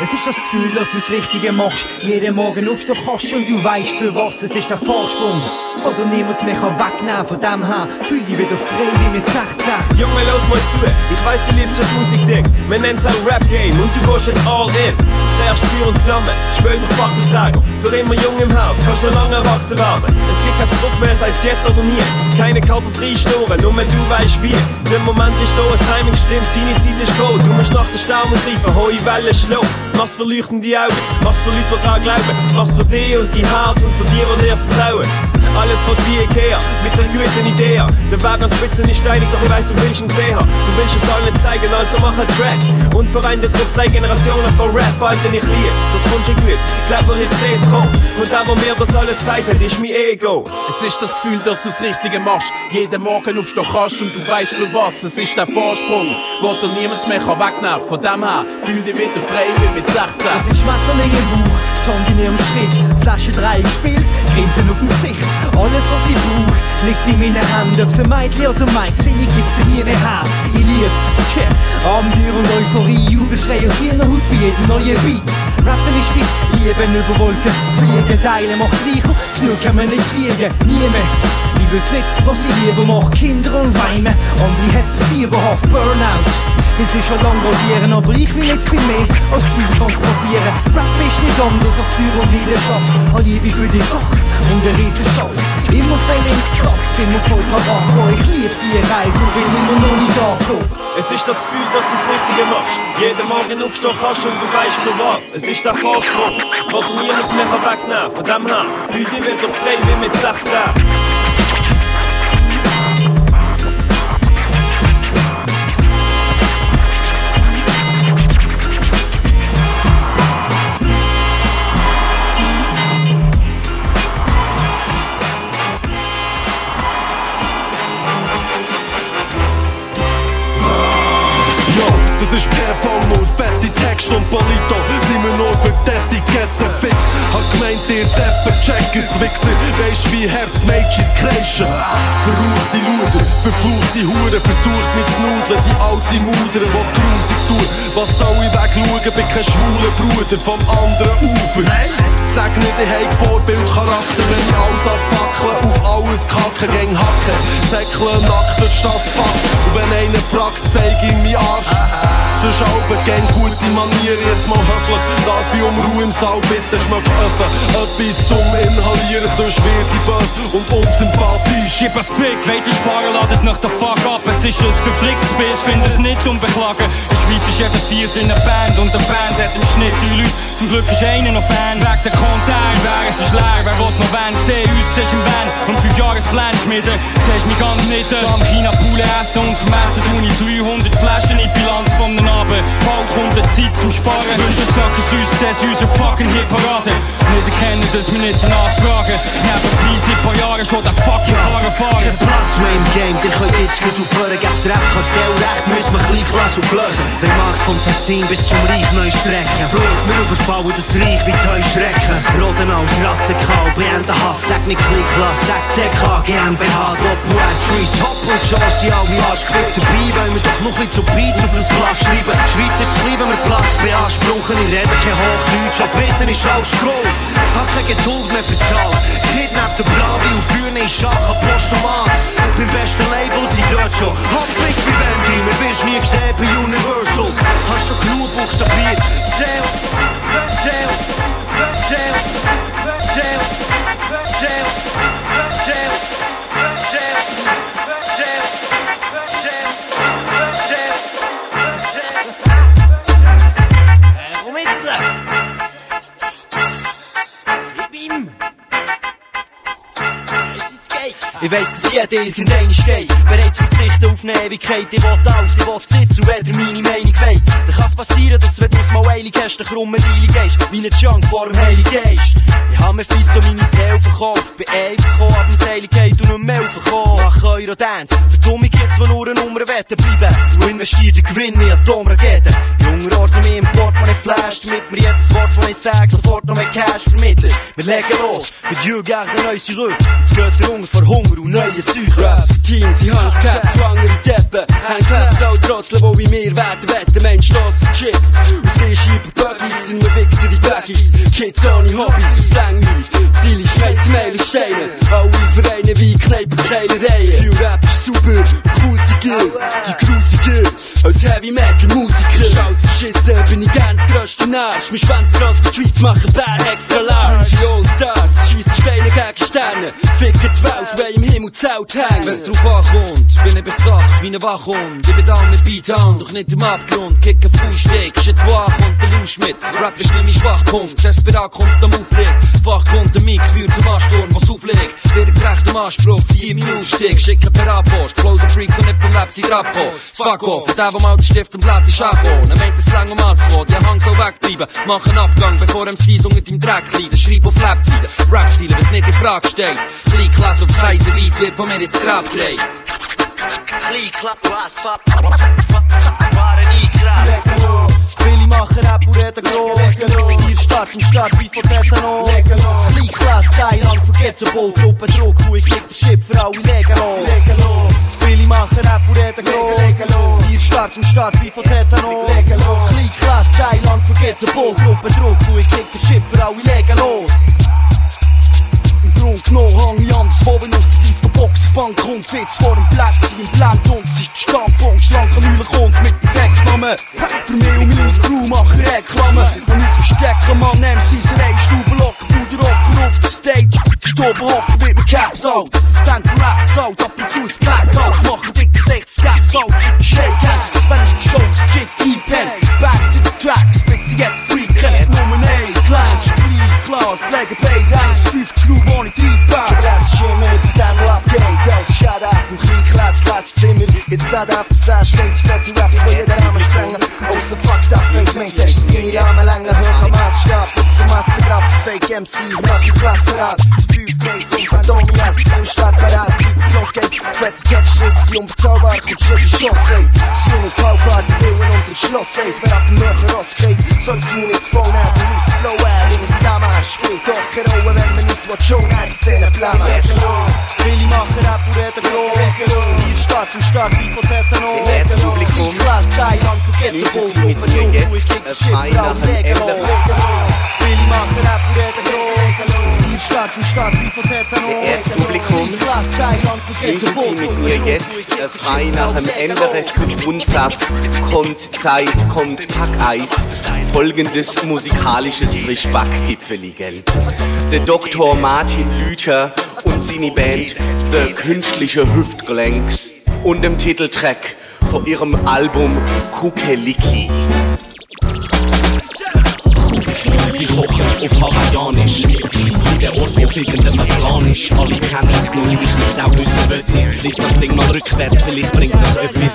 Es ist das Gefühl, dass du das Richtige machst. Jeden Morgen aufstehen kannst und du weißt für was. Es ist der Vorsprung. Oder niemand mich kann wegnehmen von dem her. Fühl dich wieder frei wie mit 16. Junge, los mal zu. Ich weiß, du liebst das Musikding. Man nennt's auch Rap-Game und du gehst jetzt all in. Zuerst Feuer und Flamme, später Fackelträger. Für immer jung im Herz, kannst du lange erwachsen werden. Es gibt kein Zurück mehr, sei es jetzt oder nie. Keine kalten Drei-Storen, nur wenn du weißt wie. Der Moment ist da, das Timing stimmt, deine Zeit ist gekommen. Du musst nach den Sternen greifen, hohe Wellen schlagen. Mach's für leuchtende Augen, mach's für Leute, die dran glauben. Mach's für dich und dein Herz und für die, die dir vertrauen. Alles wird wie Ikea, mit einer guten Idee. Der Weg an die Spitze ist steinig, doch ich weiss, du willst ihn sehen. Du willst es allen zeigen, also mach einen Track. Und vereint auf drei Generationen von Rap, Alter, ich lieb's. Das kommt schon gut, glaub mir, ich seh's kommen. Und der, der mir das alles zeigt hat, ist mein Ego. Es ist das Gefühl, dass du das Richtige machst. Jeden Morgen aufstehen kannst und du weißt für was. Es ist der Vorsprung, wo dir niemand mehr kann wegnehmen kann. Von dem her, fühl dich wieder frei wie mit 16. Es sind Schmetterlinge im Bauch, Tongue in ihrem Schritt. Flasche 3 gespielt, Grinsen auf dem Gesicht. Alles, was ich brauch, liegt in meinen Händen. Ob's ein Mädchen oder Mike, singe ich, gib's sie nie mehr her. Ich lieb's, tja. Abenteuer und Euphorie, Jubelschrei aus jener Haut bei jedem neuen Beat. Rappen ist wie Lieben über Wolken, Fliegen, Teilen macht reicher. Genug kann man nicht kriegen, nie mehr. Ich wüsste nicht, was ich lieber mache, Kinder und Reime. Andere hat fieberhaft Burnout. Es ist schon lang radieren, aber ich will nicht viel mehr als Gefühl transportieren. Rap ist nicht anders als Feuer und Leidenschaft. Eine Liebe für die Sache und eine Riesenschaft. Immer Saft, immer voll Karacho. Ich lieb die Reise und bin immer noch nicht angekommen. Es ist das Gefühl, dass du das Richtige machst. Jeden Morgen aufstehen kannst und du weißt für was. Es ist der Vorsprung, wo dir niemand mehr kann wegnehmen Von dem her, fühl dich wieder frei wie mit 16. das ist PV0, fette Text und Polito Sind wir nur für die Etikette fix. Hab gemeint, ihr Deppen checken's Wichser Weisst wie hart Mädchens kreischen. Verruchte Luder, verfluchte Hure. Versucht mit zu nudeln, die alte Mutter Die grusig tut, was soll ich wegschauen? Bin kein schwuler Bruder vom anderen Ufer Sag nicht, ich hab Vorbildcharakter Wenn ich alles abfackle, auf alles kacken Gäng hacken, säckle nackt durch die Stadt Und wenn einer fragt, zeig ihm meinen Arsch. Sonst Alben, gäng gute Manieren Jetzt mal höflich, darf ich um Ruhe im Saal bitten Schmeckt öffnen, etwas zum Inhalieren Sonst wird ich bös und unsympathisch. Gib ein Fick, weiter sparen, ladet nach der Fuck ab Es ist ein verflixtes Bild, find es nicht zum Beklagen. In der Schweiz ist jeder vierte in einer Band Und der Band hat im Schnitt drei Leute. Zum Glück ist einer noch Fan Weg der Konzern, wer ist leer Wer will noch Van? Sehen, uns siehst im Van. Und fünf Jahresplan schmieden Siehst mich ganz nicht Am China Poulet essen und vermessen Tu ich 300 Flaschen in die Bilanz von den Abend Bald kommt die Zeit zum Sparen. Wünsche Sachen süß, siehst unsere fucking Hitparade Nicht erkennen, dass wir nicht nachfragen Nebenbei seit paar Jahren schon der fucking Karren fahren. Kein Platz mehr im Game, der könnt jetzt gut aufhören. Gäb's Rap-Kartell recht, müssen wir klein Klasse auflösen Der Markt vom Tessin bis zum Reich neu strecken Flucht, wir überfallen das Reich wie Teu Schrecken Roden als Ratzenkau, beenden Hass, sag nicht klein Klasse Sag CK, GmbH, Doppel-S, Schweiz, Hopp und Chance, alle Arschgefühl dabei Weil wir doch noch nicht so Beats auf das Blatt schreiben. Schweiz ist lieb, wenn wir Platz beanspruchen Ich rede kein Hochdeutsch, ab Witzen ist alles groß Hab keine Geduld mehr für Zahl. Kidnappt der Bravi und führen in Schach an Postomat Beim besten Label sind dort schon Hab Blick wie Wendy, mir wirst nie gesehen bei Universal. Hast schon genug buchstabiert weiss, dass jeder irgendein geht. Bereit zu verzichten auf eine Ewigkeit. Ich will alles, ich will sitzen und weder meine Meinung weht. Dann kann's passieren, dass wenn du's mal eilig hast, dann krumme Deile gehst. Wie ein Junk vor dem Heiligen Geist. Ich hab mir fies um meine Seele verkauft. Bin einfach gekommen, ab dem Seiligkeit und nicht mehr verkauft. Mach Eurodance. Für Dumme gibt's, die nur eine Nummer wetten bleiben. Und investiert den Gewinn in Atomraketen. Junge ordne mich im Portemonnaie Flash, damit mir jedes Wort, das ich sag, sofort noch mehr Cash vermitteln. Wir legen los, für Dieu garde neu zurück. Jetzt geht der Hunger vor Hunger und neue Säure. Raps Teens, sie Handcaps, schwangere Deppen. Handclaps, auch Trottel, die wie mir werden wetten. Mensch, los, Chicks. Und sie schieben Buggies, sind wir Wichser wie Buggies. Kids ohne Hobbys, aus langweilig. Ziele schmeißen Meilen Steine. Alle Vereine wie Kneipen, Keilereien. Für Rap ist super, cool sie geht. Die grusige, als Heavy Metal Musiker. Schaut's verschissen, bin ich ganz größte Arsch. Mein Schwanz raus für die Schweiz, machen Bär extra large. Die All-Stars, schiessen Steine gegen Sterne. Ficken die Welt, weil im Himmel zelt hängen. Wenn's drauf ankommt, bin ich besacht wie ne Wachhund. Bin da mit Beat an, doch nicht im Abgrund. Kicken Fußsteg, shit wo ankommt, der Lusch mit. Rap ist nicht mein Schwachpunkt, Desperat kommt am. Wach kommt der Mic, führt zum Ansturm, was auflegt. Wird gerecht am Anspruch, vier im Aufstieg. Schicken per Abpost, closer Freaks und nicht vom Lab sind abgekommen. Fuck off, und der, der mal den Stift und Blatt ist angekommen. Er meint es lang um anzukommen, die Hang so wegbleiben. Mach einen Abgang, bevor MC so mit im Dreck leiden. Schreib auf Labzeiten, Rap-Ziele, was nicht in Frage steht. Kleinklasse auf Kaiserweiz wird von mir ins Grab gedreht. Kleinklasse, waren nie krass. Viele machen Rap und reden gross. Hier Start im Start wie von Tetanos. Kleinklasse, Thailand, vergetzable. Truppe Druck, ich kick den Shit für alle legen los. Viele machen Rap und reden gross. Hier Start im Start wie von Tetanos. Kleinklasse, Thailand, vergetzable. Truppe Druck, ich kick den Shit für alle legen los. Im Grund genommen hang ich anderswo, wenn aus der Disco-Box Bank kommt, sitzt vor dem Plätzchen im Blend und es ist der Standpunkt, schlanker Mühle kommt mit dem Decknamen. Für mich und meine Crew machen Reklamen, und nicht verstecken, Mann, MCs, Reihe, Stuben locker, Bruder Rocker auf der Stage, gestorben hocken mit mir Caps out, das ist Cent Raps out, ab und zu ist Black out, machen dicke 60 Caps out, Shake Hands, wenn ich die Shows, Chick, E-Pen, Backs Klasszimmer, jetzt nicht ab, sagst, stets fette Raps, wo jeder Rahmen sprengen, außer fucked up, Fake MCs, nach dem Klassenrat, zu fünf Days und Pandemias, im Stadtparat, sieht's losgeht, fette Textschlüsse, unbezahlbar, kommt schon die Chance rein, sie jungen Kaufparty, Willen und den Schloss, ey, wer ab dem Möcher rausgeht, sollst du nicht Phone haben, loose Flow, er, in das Name, spielt doch keine Rolle, wenn man nicht was schon einzählen, Flamme, Viele machen Rap und reden gross, sie stark im Start wie von Tetanos, Im Publikum Klasse, Thailand, genießen Sie mit mir jetzt frei nach dem Ende Viele machen Rap reden gross, sie stark im Start wie von Tetanos, Erzpublikum, genießen Sie mit mir jetzt äh, frei nach dem Ende des Grundsatz kommt Zeit, kommt Packeis, folgendes musikalisches Frischbackgipfeligen. Der Dr. Martin Lüther und seine Band The Künstliche Hüftgelenks und dem Titeltrack von ihrem Album Kukeliki. Die kochen auf Hawaiianisch Wie der Ort, wo fliegende Plan ist Alle kennen es, nur ich nicht auch wissen, was es Lies das Ding mal rückwärts, vielleicht bringt das etwas.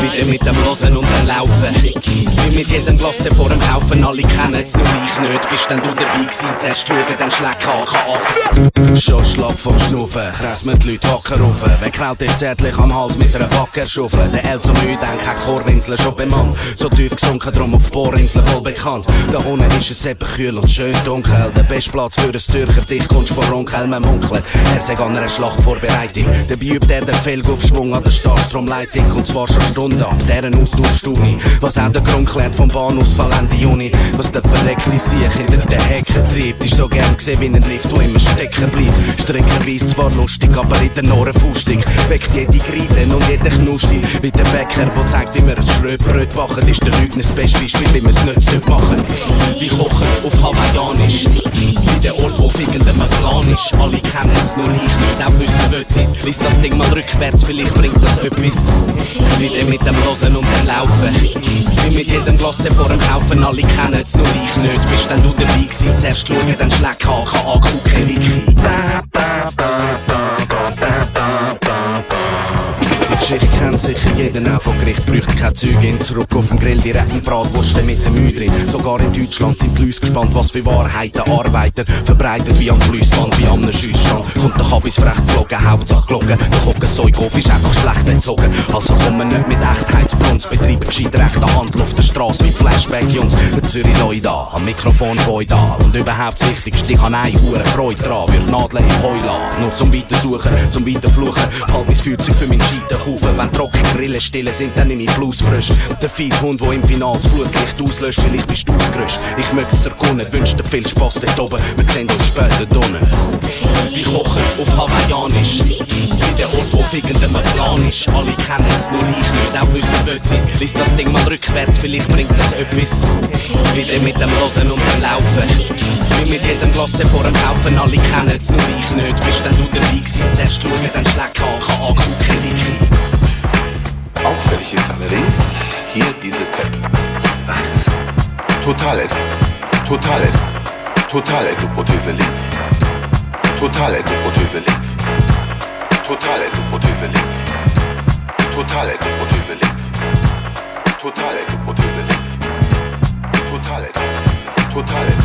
Wieder mit dem Losen und dem Laufen. Wie mit jedem Glosse vor dem Haufen. Alle kennen es, nur ich nicht. Bist denn du dabei gewesen, zuerst schauen, dann schlägt Haken ab. Schon schlapp vom Schnuffen, krass mit die Leute hocken rufen Wer kraut dich zärtlich am Hals mit einer Wackerschuffel Der El so müde, denk, hat Chorinsel. Schon bemannt So tief gesunken, drum auf Bohrinsel. Voll bekannt. Da unten ist es eben kühl und schön dunkel. Der beste Platz für ein Zürcher, dich kommst von Onkel, man Er sei an einer Schlachtvorbereitung Dabei übt er den Felgaufschwung an der Starstromleitung Und zwar schon Stunden ab. Deren Austauschstuni Was auch der Grund klärt vom Bahnausfall Ende Juni. Was der verreckte Sieg hinter den Hecken treibt Ist so gern gesehen wie ein Lift, wo immer stecken bleibt. Streckenweise zwar lustig, aber in den Ohren fustig. Weckt jede Griden und jede Knusti. Wie der Bäcker, der zeigt, wie man ein Schrötbrot backen Ist der Lügner das beste Beispiel, wie man es nicht sollte machen. Die kochen auf Hawaiianisch. Der Ort, wo fickender Plan ist Alle kennen es, nur ich nicht, auch wissen, was es Lies das Ding mal rückwärts, vielleicht bringt das etwas. Wieder mit dem Losen und dem Laufen. Wie mit jedem Glosse vor dem Haufen Alle kennen es, nur ich nicht. Bist denn du dabei gewesen, zuerst schauen, dann Haken an, Kuckeliki Ba, bräuchte keine Zeugin. Zurück auf dem Grill, direkt ein Bratwurst mit dem Mühe drin. Sogar in Deutschland sind die Leute gespannt, was für Wahrheiten Arbeiter verbreitet wie am Flussband, wie am Schussstand. Kommt der Kabis frech geflogen, Hauptsache Glocken. Der Hockensäugoff ist einfach schlecht entzogen. Also kommen nicht mit Echtheit zu Brunz, betreiben gescheit rechte Handel auf der Straße wie Flashback, Jungs. Der Zürich Leute da, am Mikrofon feudal. Und überhaupt das Wichtigste, ich habe eine hure Freude dran, wird Nadeln im Heu lassen. Nur zum Weitersuchen, zum Weiterfluchen. Halt mein Feuerzeug für meinen Scheiterhaufen. Wenn trockene Grillen stille sind, dann nehme ich Blues frisch. Der fies Hund, der im Finale das Flutlicht auslöscht, vielleicht bist du ausgerüstet. Ich möchte es erkunden, wünsche dir viel Spaß dort oben. Wir sehen uns später drinnen. Wir kochen auf Hawaiianisch. Wie der Ort, wo fickender mein Plan ist. Alle kennen es, nur ich nicht, auch wissen etwas. Lies das Ding mal rückwärts, vielleicht bringt das etwas. Wieder mit dem Losen und dem Laufen. Wie mit jedem Glas vor dem Kaufen, alle kennen es, nur ich nicht. Bist denn du dabei gewesen? Zuerst schauen, dann schlägt KK angucken, die Auffällig ist allerdings hier diese Tab. Was? Total Total Total Prothese links. Total Prothese links. Total Prothese links. Total Prothese links. Total Prothese links. Total Total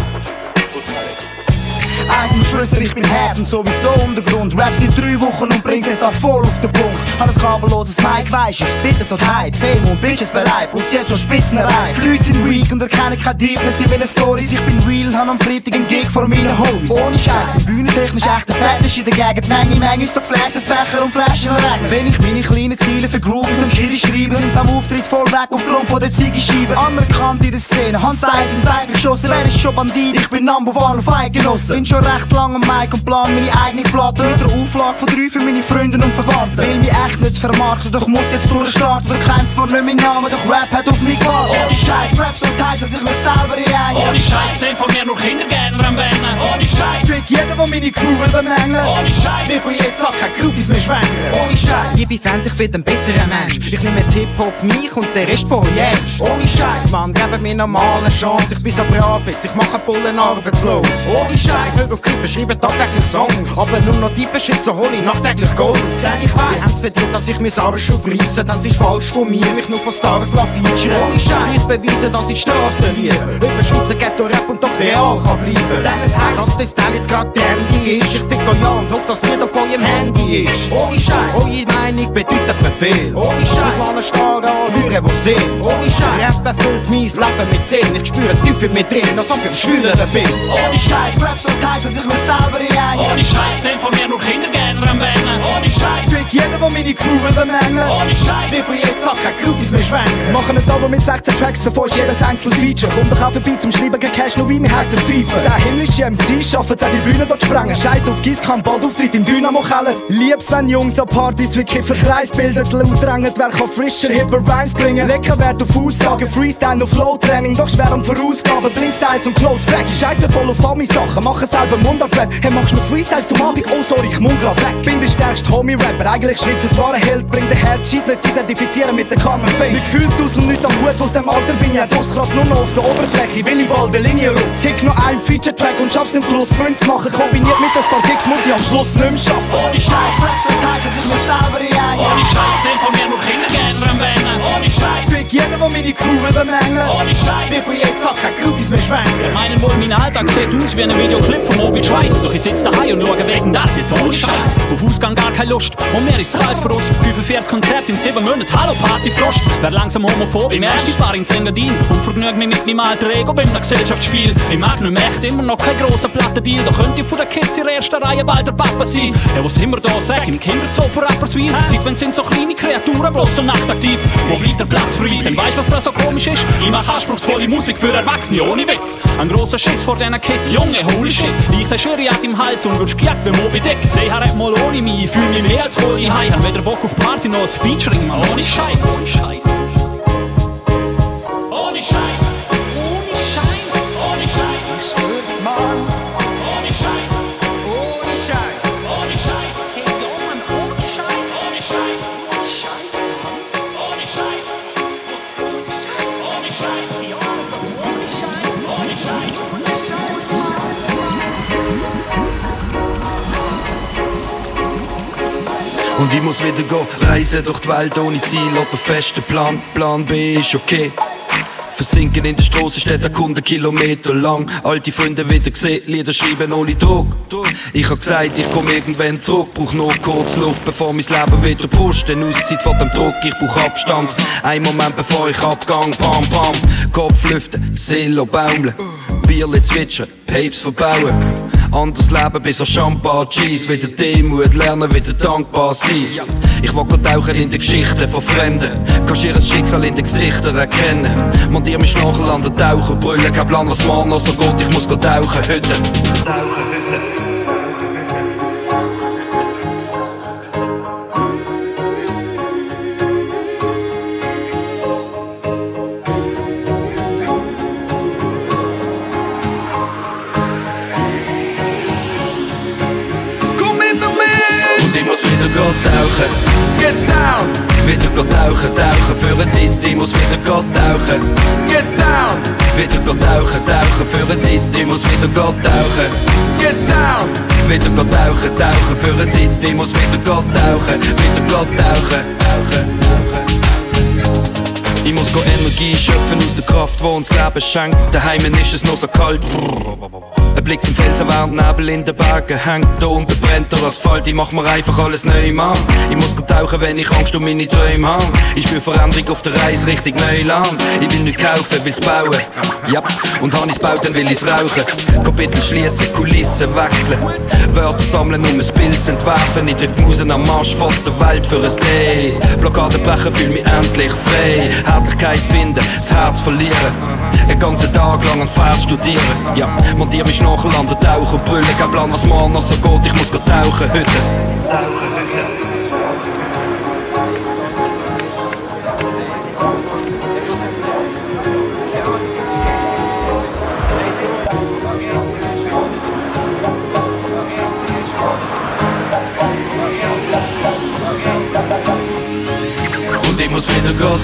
Schwester, ich bin hart und sowieso Untergrund. Rap seit drei Wochen und bringt es auch voll auf den Punkt. Hab ein kabelloses Mic, weisst ich spitte so tight. Fame und Bitches bereit, und hat schon Spitzen erreicht. Die Leute sind weak und erkennen keine Deepness in meinen Stories. Ich bin real, hab am Freitag einen Gig vor meinen Homies. Ohne Scheiß, bühnentechnisch echt der Fetisch in der Gegend. Menge, Menge ist doch geflasht, das Becher und Flaschen regnen. Wenn ich meine kleinen Ziele Groupies am Schiri schreibe, sind's am Auftritt voll weg aufgrund von der Ziegescheibe. Anerkannt in der Szene, Hans in Seife geschossen. Wer ist schon Bandit? Ich bin Number One auf Eidgenossen. Schon recht lang am Mic und plan meine eigene Platte mit der Auflage von drei für meine Freunde und Verwandten. Will mich echt nicht vermarkten, doch muss jetzt durchstarten. Der kennt zwar nicht meinen Namen, doch Rap hat auf mich gewartet. Ohne Scheiß, Rap so tight, dass ich mich selber rein. Ohne Scheiß sind von mir nur Kinder gerne am Wennen. Ohne Scheiß. Fick jeden, der meine Crew will bemängeln. Ohne Scheiß. Wir von jetzt an keine Groupies mehr schwängern. Ohne Scheiß. Liebe Fans, ich bin ein besserer Mensch. Ich nehme jetzt Hip-Hop mich und der Rest von ernst. Ohne Scheiß. Mann, gebt mir normal eine Chance. Ich bin so brav jetzt, ich mache Bullen arbeitslos. Ohne Scheiß. Ich höre auf Küfe, schreibe tagtäglich Songs. Aber nur noch die Shit, so hol ich nachträglich Gold. Denn ich weiß. Haben's verdient, dass ich mich selber schon freisse. Dann ist falsch von mir, mich nur von Stars featuren. Ohne Scheiß. Ich beweise, dass ich Straße liebe. Über Schweizer Ghetto-Rap und doch real kann bleiben. Denn es heisst, dass das Teil jetzt grad trendy ist. Ich fick euch an und hoff, dass nicht auf eurem Handy ist. Ohne Scheiß. Eure Meinung bedeutet mir viel. Ohne Scheiß. Ich lasse Starren an, hören, was sind. Ohne Scheiß. Rap erfüllt mein Leben mit Sinn. Ich spüre Teufel mit drin, als ob ich ein Schwüler bin. Ohne Scheiß. Rap so tight, dass ich mich selber rein. Ohne Scheiß sind von mir nur Kinder gerne am Wennen. Ohne Scheiß. Fick jeden, der meine Crew will bemängeln. Ohne Scheiß. Wir von jetzt an keine Groupies mehr schwängern. Machen ein Album mit 16 Tracks, davon ist jedes einzelne Feature. Komm doch auch vorbei zum Schreiben, kein Cash, nur wie mir Herzen pfeifen. Zehn himmlische MCs schaffen es auch die Bühne dort sprengen. Scheiß auf Gießkann, bald Auftritt im Dynamo-Keller. Lieb's, wenn Jungs an Partys wie Kiffer Kreis bilden. Laut drängen, wer kann frischer, hipper Rhymes bringen. Lecker Wert auf Aussagen, Freestyle auf Flow-Training. Doch schwer am Vorausgaben, bring Styles und Close Back. Scheiße voll auf Ami-Sachen, machen selber Mundart-Rap. Hey, machst du Freestyle zum Abend? Oh, sorry, ich mund grad weg. Bin der stärkste Homie-Rapper, eigentlich Schweizers wahre Held. Bring den Herz, nicht zu identifizieren mit der Carmen Fame. Mit Gefühl tausend Leute am Hut, aus dem Alter bin ich ja dos. Grad nur noch auf der Oberfläche, will ich bald eine Linie rum. Kick noch ein Feature-Track und schaff's im Fluss Fünf zu machen. Kombiniert mit ein paar Kicks muss ich am Schluss nicht mehr schaffen. Ohne Scheiß, Rap so tight, dass ich mich selber rein. Ohne Scheiß sind von mir nur Kinder am Wennen. Ohne Scheiß. Fick jeden, der meine will bemängeln. Ohne Scheiß. Wir von jetzt an keine Groupies mehr schwängern. Meinen wohl, mein Alltag sieht aus wie ein Videoclip von Moby Schweiß. Doch ich sitz daheim und schaue wegen das jetzt ohne Scheiß. Auf Ausgang gar keine Lust und mir ist kalt für uns. 45 Konzert in 7 Monaten, hallo Partyfrost. Wer langsam homophob im ersten Fahr ins Engadin und vergnügt mich mit meinem alter Ego beim Gesellschaftsspiel. Ich mag nicht echt immer noch kein grosser Plattendeal. Da könnte ich von den Kids in der ersten Reihe bald der Papa sein. Ja, was immer da sag, im Kinderzoo für Rapperswil. Seit wenn sind so kleine Kreaturen bloß so nachtaktiv. Wo bleibt der Platz für uns? Denn weißt was da so komisch ist? Ich mach anspruchsvolle Musik für Erwachsene, ohne Witz. Ein grosser Schiss vor diesen Kids, Junge, holy shit. Ich der Schiriat im Hals und wirst gejagt wie Moby Dick. Seh rap mal ohne mich, ich fühl mich mehr als wohl high. Hab weder Bock auf Party noch als Featuring, man, ohne Scheiß. Ohne Scheiß. Ohne Scheiß. Und ich muss wieder gehen, reisen durch die Welt ohne Ziel oder festen Plan. Plan B ist okay. Versinken in der Straße steht der Kunde Kilometer lang. Alte Freunde wieder gesehen, Lieder schreiben ohne Druck. Ich hab gesagt, ich komm irgendwann zurück, brauch nur kurz Luft, bevor mein Leben wieder pusht. Denn Auszeit von dem Druck, ich brauch Abstand. Ein Moment bevor ich abgang, pam pam. Kopf lüften, Seele baumeln. Bierle zwitschern, Papes verbauen. Anders leben bis an Champagne, Cheese. Wieder Demut lernen, wieder dankbar sein. Ich will tauchen in die Geschichten von Fremden. Kannst ihr Schicksal in den Gesichtern erkennen. Montier mich nachher an den Tauchen, brüllen. Kein Plan, was morgen noch so geht. Ich muss tauchen, heute. Tauchen, heute. tauchen. Get down! Wieder go tauchen, tauchen für eine Zeit, ich muss wieder go tauchen. Get down! Wieder go tauchen, tauchen für eine Zeit, ich muss wieder go tauchen. Get down! Wieder go tauchen, tauchen für eine Zeit, ich muss wieder go tauchen. Wieder go tauchen, tauchen, tauchen. Ich muss go Energie schöpfen aus der Kraft, die uns Leben schenkt. Daheim ist es noch so kalt. Ein Blick zum Felsen, während Nebel in den Bergen hängt. Da unten brennt der Asphalt, ich mach mir einfach alles neu, Mann. Ich muss tauchen, wenn ich Angst um meine Träume habe. Ich spür Veränderung auf der Reise Richtung Neuland. Ich will nicht kaufen, will's bauen. Ja, und han ich's baut, dann will ich's rauchen. Kapitel schließen, Kulissen wechseln. Wörter sammeln, um ein Bild zu entwerfen. Ich triff die Musen am Marsch von der Welt für ein Day. Blockade brechen, fühl mich endlich frei. Herzlichkeit finden, das Herz verlieren. Einen ganzen Tag lang an Vers studieren. Ja, montier mich nachher an der Tauchen, brüllen. Kein Plan, was morgen noch so geht. Ich muss heute. Tauchen heute. Muss wieder Gott.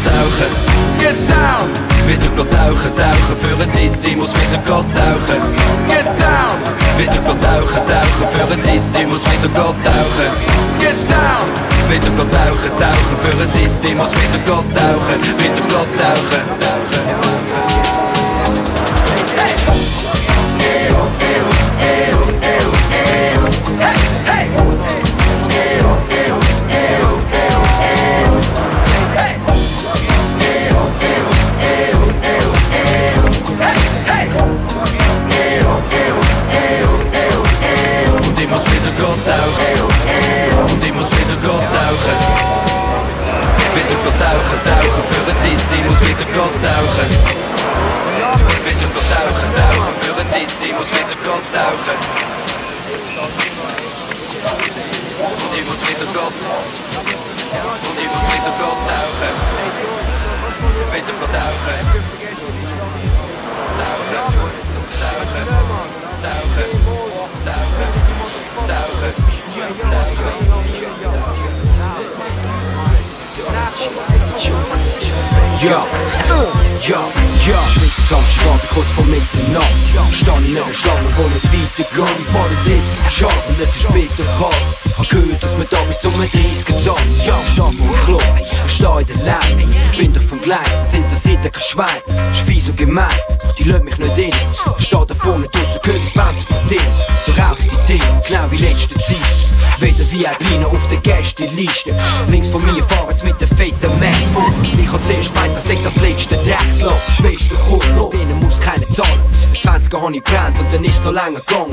Get down! Wieder Gott tauchen, tauchen für eine Zeit, ich muss. Get down! Wieder Gott tauchen, tauchen für eine Zeit, ich muss. Get down! Wieder Gott tauchen, tauchen für eine Zeit, ich brennt und dann ist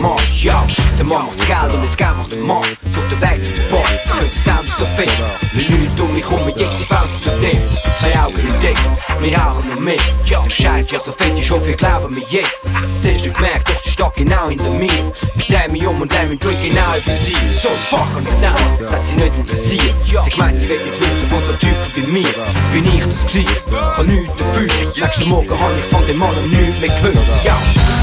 Marsch. Ja, der Mann macht das Geld und jetzt Geld macht der Mann. Sucht den Weg zu der Bar, ich könnte Sound so fit. Wie Leute um mich rum mit Jixi bounce zu dem. Zwei Augen im Dick, wir rauchen noch mit. Ja, der Scheiß, ja so fett ist schon viel glauben mir jetzt. Zuerst du gemerkt, doch sie steht genau hinter mir. Ich dreh mich um und dreh mich Drink genau über sie. So fuck und ich down, das hat sie nicht interessiert. Sie meint, sie will nicht wissen von so Typen wie mir. Bin ich das gewesen, kann nichts dafür. Nächsten Morgen hab ich von dem Mann nichts mehr gewusst.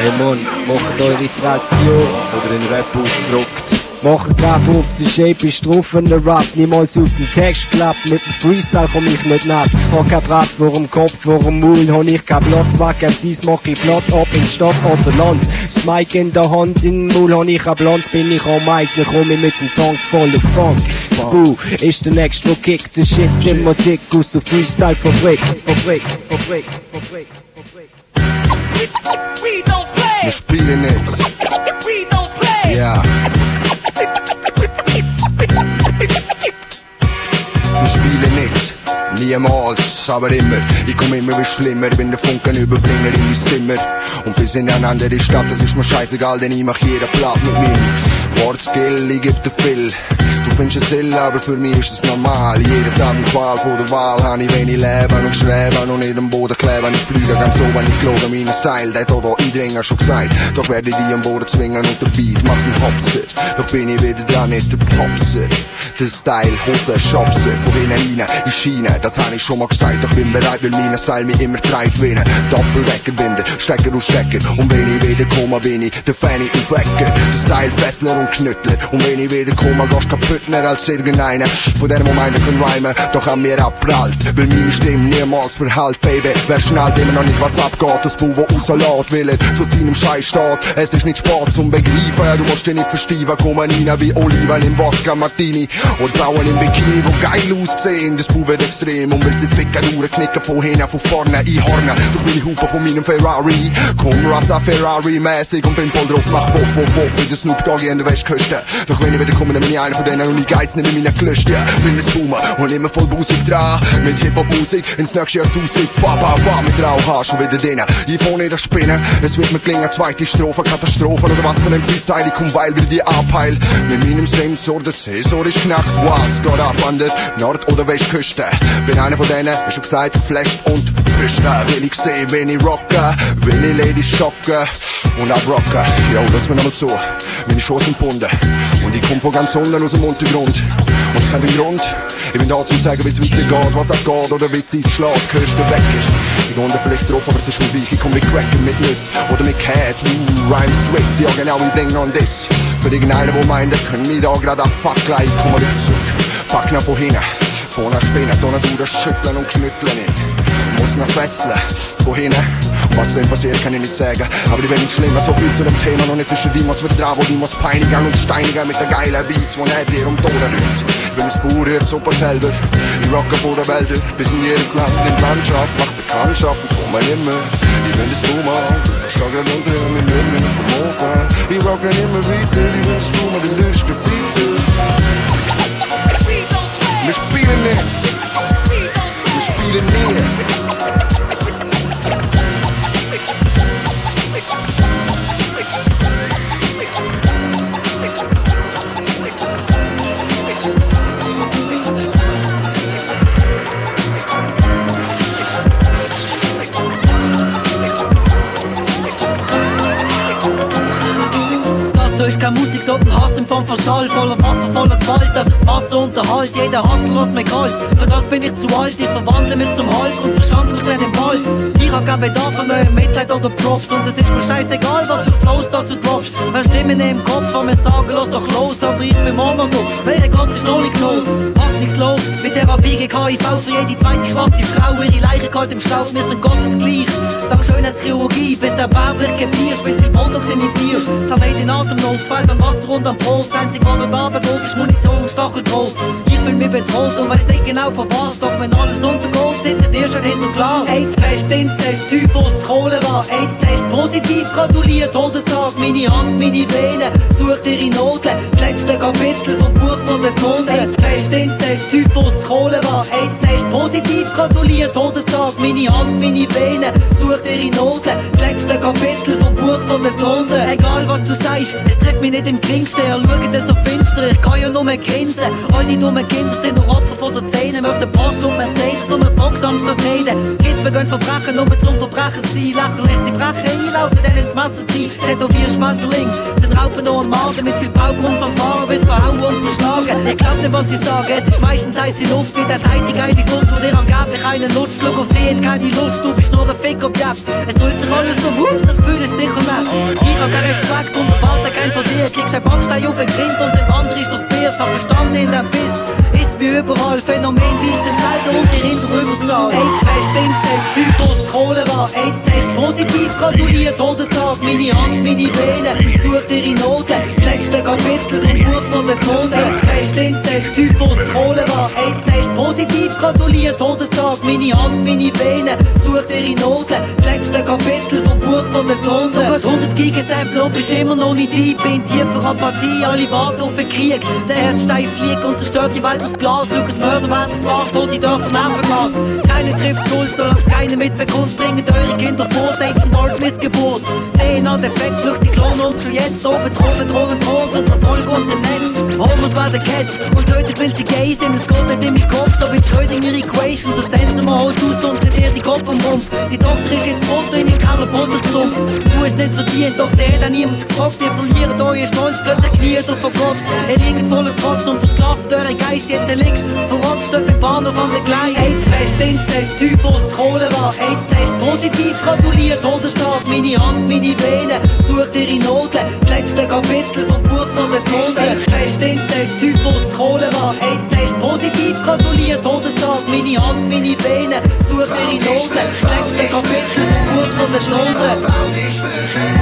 Hey Mann, macht eure Fresse auf. Oder in Rap ausgedruckt. Macht Rap auf der Shape, ist drauf in der Rap, niemals auf den Text klappt. Mit dem Freestyle komm ich nicht nach. Hab kein Draht vor dem Kopf, vor dem Maul, hab ich kein Blatt weg. MCs mach ich Blatt ab in Stadt oder Land. Das Mic in der Hand, in den Maul hab ich ein Blanz, bin ich am Mic, dann komm ich mit dem Song voller Funk. Spoo ist der Next, wo kickt der Shit immer dick aus der Freestyle-Fabrik. Fabrik, Fabrik, Fabrik. We don't play. Wir spielen nicht. We don't play. Ja. Wir spielen nicht. Niemals, aber immer. Ich komm immer wie schlimmer, bin der Funkenüberbringer in mein Zimmer. Und bis in eine andere Stadt, das ist mir scheißegal, denn ich mach jeder Platt mit meinem Wortskill, ich geb dir viel. Du findest es ill, aber für mich ist es normal. Jeden Tag eine Qual vor der Wahl, hab ich wenig Leben und schreiben und in den Boden kleben. Ich fliege ganz oben, ich glaube, meinen Style, der auch Eindringer schon gesagt. Doch werde ich die am Boden zwingen und der Beat macht einen Hopser. Doch bin ich wieder dran, nicht der Popser. Der Style, Hose, Schopser, von innen rein, in Schiene, das hab ich schon mal gesagt. Doch bin bereit, weil mein Style mich immer treibt wie ein Doppelwecker binden, Stecker und Stecker. Und wenn ich wieder komme, bin ich der Fanny und Wecker. Der Style, Fessler und Knüttler. Und wenn ich wieder komme, gehst kaputtner als irgendeiner. Von dem Moment kann rhymen, doch an mir abprallt. Weil meine Stimme niemals verhallt, Baby. Wer schnallt immer noch nicht, was abgeht, das Bau, wo rauslässt, will er zu seinem Scheiß steht. Es ist nicht Sport zum Begreifen, du musst dich nicht versteifen, kommen rein wie Oliven im Wodka Martini. Oder Frauen im Bikini, die geil aussehen. Das Bau wird extrem und will sie ficken, durchknicken, von hinten, von vorne, einhornen. Durch meine Hupe von meinem Ferrari. Komm, Rasta Ferrari-mäßig und bin voll drauf, mach Boff, Boff, Boff, wie der Snoop Doggy an der Westküste. Doch wenn ich wieder komme, bin ich einer von denen und ich geiz nicht Gelüsten. Ja, will es boomen und immer voll Musik dran. Mit Hip-Hop-Musik ins nächste Jahr tausend. Ba, ba, ba, mit Rauch hast du wieder drinnen. Ich wohne in der Spinne, es wird mir gelingen, zweite Strophe, Katastrophen oder was von dem Freestyle, ich komm, weil wir die abheil. Mit meinem Sensor, der Cäsar ist knackt, was geht ab an der Nord- oder Westküste. Bin einer von denen, wie schon gesagt, geflasht und Piste. Will ich sehen, wenn ich rocke, will ich Ladies schocken und abrocken. Yo, lass mir nochmal zu, meine Schuhe sind gebunden und ich komm von ganz unten aus dem Untergrund. Und es hat einen Grund, ich bin da zum sagen, wie es weitergeht, was abgeht oder wie die Zeit schlägt, hörst du. Ich gehe vielleicht drauf, aber es ist Musik, ich komm mit Cracken, mit Nüsse oder mit Käse, uh, Rhyme Swiss, ja genau, ich bring noch das. Für irgendeinen, der meint, der können mich da gerade abfucken, ich komm mal wieder zurück, pack noch von hinten. Vorne spinnen, da durch schütteln und knütteln nicht. Muss noch fesseln, von hinten. Was denn passiert, kann ich nicht sagen. Aber ich will nicht schlimmer, so viel zu dem Thema. Noch nicht zwischen die muss wieder dran, wo die muss peinigen und steinigen mit der geilen Beats, wo nicht dir um Tode rührt. Bin ein Spur, hier super selber. Ich rocke vor der Wälder, bis in jedes Land in die Landschaft. Mach Bekanntschaft und komme immer. Ich bin das Boomer, ich schlag grad unter mir mit mir vom Ofen. Ich rocke immer weiter, ich bin das Boomer, den löst der Fiete. Wir spielen nicht. Wir spielen Keine Musik, sondern Hass im Form von Voller Waffen, voller Gewalt, dass ich die Masse unterhalte Jeder Hassel lässt mir kalt, für das bin ich zu alt. Ich verwandle mich zum Hulk und verschanze mich dann im Wald. Ich hab keinen Bedarf an neuem Mitleid oder Props. Und es ist mir scheißegal, was für Flows das du droppst. Hör Stimmen im Kopf, an mir sagen, lass doch los. Aber ich bin Mama noch, welcher Gott ist noch nicht genug Hoffnungslos, mit Therapie HIV Für jede zweite schwarze Frau, ihre Leiche kalt im Staub Wir sind Gottes gleich, dank Schönheitschirurgie, bis der weiblich kapierst, bis viel Botox injizierst. Planet in Atemnot, fällt an Wasser und am Brot. Das einzige, was dort runtergeht, ist Munition und Stacheldraht. Ich fühl mich bedroht und weiss nicht genau von was, doch wenn alles untergeht, sitzt ihr schon hinter Glas. AIDS, Pest, Blindtest, Typhus, Cholera, AIDS-Test, positiv, gratuliert, Todestag, meine Hand, meine Venen, sucht ihre Noten, das letzte Kapitel vom Buch von der Toten. AIDS, Pest, Blindtest, Typhus, Cholera, AIDS-Test, positiv, gratuliert, Todestag, meine Hand, meine Venen, sucht ihre Noten, das letzte Kapitel vom Buch von der Toten. Egal was du sagst, es trifft mich nicht im geringsten, ja, schau das so finster, ich kann ja nur mehr grinsen. Die dummen Kinder sind nur Opfer von der Zähne, möchten Porsche und Mercedes und eine Box anstatt reden. Kids begehen Verbrechen, nur zum Verbrechen sein, lächerlich, sie brechen einlaufen, dann ins Messer ziehen, tätowier Schmetterling, sind Raupen noch am Magen, mit viel Bauch und Fanfare, wird verhauen und verschlagen. Ich glaub nicht, was sie sagen, es ist meistens heiße Luft, wie der Teil die geile Furz, wo dir angeblich einen nutzt, schau auf die hat keine Lust, du bist nur ein Fickobjekt. Es tut sich alles so wurscht, das Gefühl ist sicher nett. Ich hab keinen Respekt und erwarte keinen von dir, kriegst ein Backstein auf den Grind und den anderen ist durch Bier, hab verstanden in dem Biss. Ist wie überall, Phänomen wie es den Zelten und die Rinder rüberzahl. AIDS-Pest, Blindtest, Typhus, Cholera, AIDS-Test, positiv, gratuliert, Todestag, meine Hand, meine Venen, sucht ihre Noten, das letzte Kapitel vom positiv, gratuliert, Todestag, meine Hand, meine Venen, sucht ihre Noten, das letzte Kapitel vom Buch von der Toten. Du hast 100 Gigasample und bist immer noch nicht deep in tiefer Apathie, alle warten auf den Krieg, der Erdstein fliegt und zerstört die Welt aus Glas, Lukas Mörder werden es macht und die Dörfer nehmen Gas. Keiner trifft Schuld, solange keiner mitbekommt, bringt eure Kinder vor, denkt an bald Missgeburt. DNA-Defekt, schau, sie klonen uns schon jetzt, oben drohen, drohen, drohen und verfolgen uns im Netz. Homos werden catcht und tötet, weil sie gay sind, es geht nicht in meinen Kopf, so wie Schrödinger Equation, das Sensor mal holt aus und tritt ihr die Kopf vom Rumpf. Die Tochter ist jetzt Foto in meinem Keller Butterzumpf. Du hast nicht verdient, doch der hat niemand gefragt, ihr verliert euren Stolz, plötzlich kniet und verkotzt. Ihr liegt voller Trotz und versklavt euren Geist, jetzt ihr liegst verrotzt dort beim Bahnhof an der Gleis. AIDS-Pest, Blindtest, Typhus, Cholera, AIDS-Test, positiv, gratuliert, Todestag, meine Hand, meine Venen, sucht ihre Noten, das letzte Kapitel vom Buch von der Toten. AIDS-Pest, Blindtest, Typhus, Cholera, AIDS-Test, positiv, gratuliert, Todestag, meine Hand, meine Venen, sucht ihre Noten, das letzte Kapitel vom Buch von der Toten.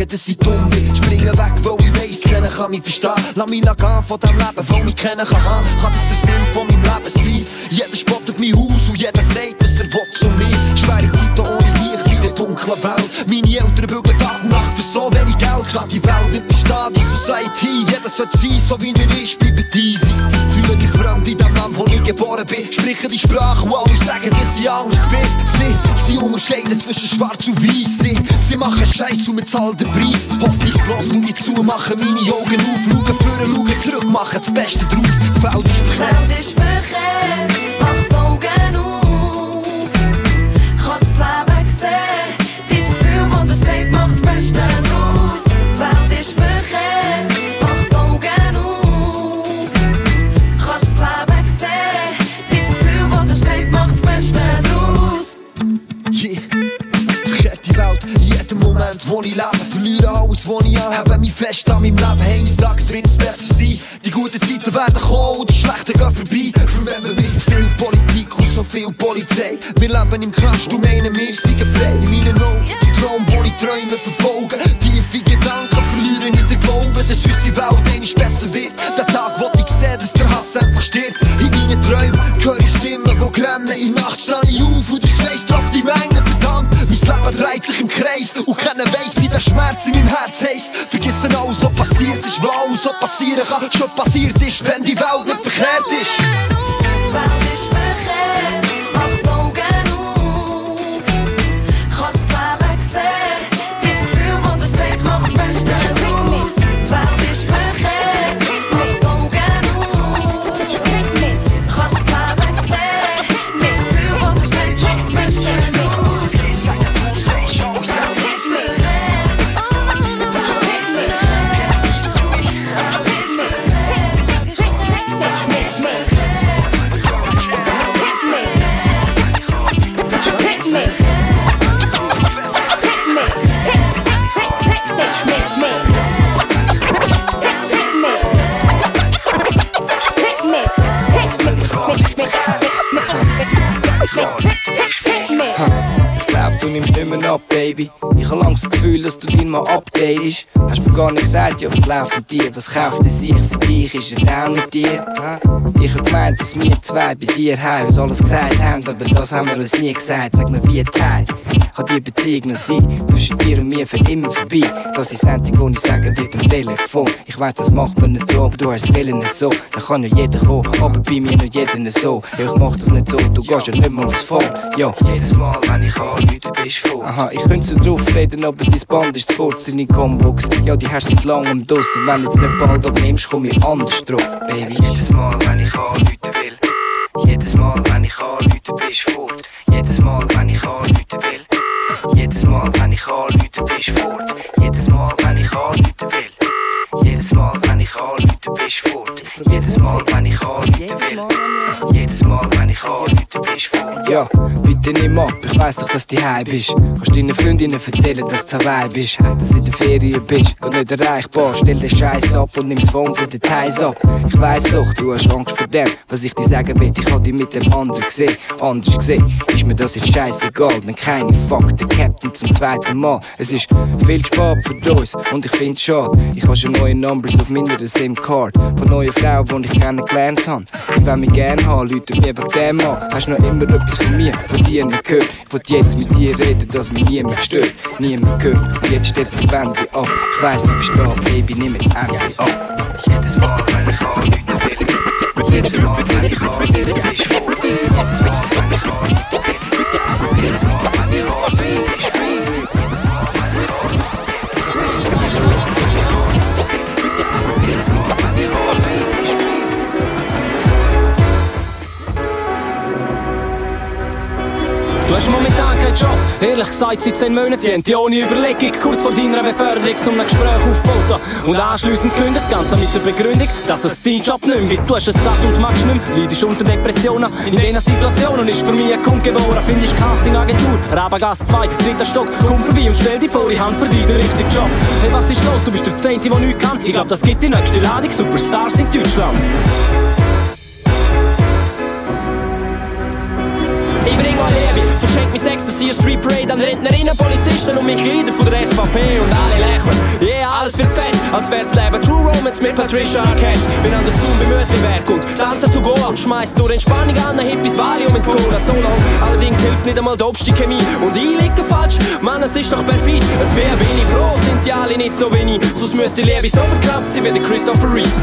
sagen, dass ich dumm bin. Springe weg, weil ich weiss, keiner kann mich verstehen. Lass mich gehen von dem Leben, wo mich kennen kann haben. Kann das der Sinn von meinem Leben sein? Jeder spottet mein Haus und jeder sagt, was er will zu mir. Schwere Zeiten ohne Licht in einer dunklen Welt. Meine Eltern bügeln Tag und Nacht für so wenig Geld. Kann die Welt nicht bestehen, die Society. Jeder sollte sein, so wie er ist, geboren bin. Spreche die Sprache, wo alle sagen, dass ich anders bin. Sie, sie unterscheiden zwischen schwarz und weiß. Sie, sie machen Scheiß und bezahlen den Preis. Hoffnungslos schau ich zu, machen meine Augen auf. Schauen vorne, schauen zurück, machen das Beste draus. Die Welt ist Wou wo ich habe. Mich fest an meinem Leben. Eines Tages wird es besser sein. Die guten Zeiten werden kommen und die schlechten gehen vorbei. Remember me. Viel Politik und so viel Polizei. Wir leben im Knast und meinen, wir sind frei. In meinen Augen, die Traum, wo ich träume, verfolgen. Tiefe Gedanken verlieren in den Glauben, dass unsere Welt einmal besser wird. Der Tag, wo ich sehe, dass der Hass endlich stirbt. In meinen Träumen höre ich Stimmen, die rennen. In Nacht stehe ich auf und der Schweiß tropft die Menge. Verdammt, mein Leben dreht sich im Kreis und keiner weiss, wie der Schmerz in meinem Herz heisst. Vergessen alles, was passiert ist, weil alles, was passieren kann, schon passiert ist, wenn die Welt nicht verkehrt ist. Baby. Ich hab langsam das Gefühl, dass du dein mal updatest. Hast mir gar nicht gesagt, ja, was läuft mit dir? Was kauft er sich für dich? Ist er down mit dir? Ich hab gemeint, dass wir zwei bei dir heim uns alles gesagt haben, aber das haben wir uns nie gesagt. Sag mir, wie teil. Kann die Beziehung noch sein? Zwischen dir und mir für immer vorbei. Das ist das Einzige, was ich sagen wird am Telefon. Ich weiß, das macht man nicht so, aber du hast Willen so. Da kann ja jeder kommen, aber bei mir nicht jeder so. Ja, ich mach das nicht so, du gehst ja nicht mal vor. Ja, jedes Mal, wenn ich anrufe, bist du. Aha, ich könnte so drauf reden, aber dein Band ist in die Combox. Ja, die hast du seit langem draussen. Wenn du jetzt nicht bald abnimmst, komm ich anders drauf, Baby. Jedes Mal, wenn ich anrufen will. Jedes Mal, wenn ich anrufe, bist fort. Jedes Mal, wenn ich anrufen will. Jedes Mal, wenn ich anrufe, bist fort. Jedes Mal, wenn ich anrufen will. Jedes Mal, wenn ich anrufe, bist fort. Jedes Mal, wenn ich anrufen will. Jedes Mal, wenn ich anrufe, fort. Ja, bitte nimm ab, ich weiss doch, dass du heim bist. Kannst deinen Freundinnen erzählen, dass du zwei bist. Dass du in der Ferien bist, geht nicht erreichbar. Stell den Scheiß ab und nimm Phone den Details ab. Ich weiss doch, du hast Angst vor dem, was ich dir sagen will. Ich hab dich mit dem anderen gesehen, anders gesehen. Ist mir das jetzt scheißegal, denn keine Fakten, Captain zum zweiten Mal. Es ist viel spät für uns und ich find's schade. Ich hab schon neue Numbers auf meiner SIM-Card. Von neuen Frauen, die ich kennengelernt hab. Ich will mich gern haben, Leute, mir bei dem an. Hast noch immer etwas von mir, von dir nicht gehört. Ich will jetzt mit dir reden, dass mich niemand stört. Niemand gehört. Und jetzt steht das Bändchen ab. Ich weiss, du bist da, Baby, nimm jetzt endlich ab. Jedes Mal, wenn ich anrufe, will. Jedes Mal, wenn ich anrufe, bist du fort. Du hast momentan keinen Job, ehrlich gesagt seit 10 Monaten sind die ohne Überlegung kurz vor deiner Beförderung zum Gespräch aufgebaut und anschliessend kündigt das Ganze mit der Begründung, dass es deinen Job nicht mehr gibt. Du hast es satt und magst nicht mehr, leidest unter Depressionen in diesen Situationen ist für mich ein Kund geboren. Findest Castingagentur, Rabagas 2, dritter Stock, komm vorbei und stell dich vor, ich habe für dich den richtigen Job. Hey, was ist los? Du bist der Zehnte, der nichts kann. Ich glaub, das gibt die nächste Ladung Superstars in Deutschland. Ihr Street Parade an Rentnerinnen, Polizisten und Mitglieder von der SVP und alle lächeln. Yeah, alles wird fett, als wär's Leben True Romance mit Patricia Arquette. Bin an der Zoom beim Mötliwerk und tanze to go und schmeiß zur Entspannung an Hippies Valium ins Cola Solo. Allerdings hilft nicht einmal die Chemie und ich liege falsch, Mann, es ist doch perfid. Es wär bin ich froh, sind die alle nicht so ich, sonst müsste Liebe so verkrampft sein wie der Christopher Reeves.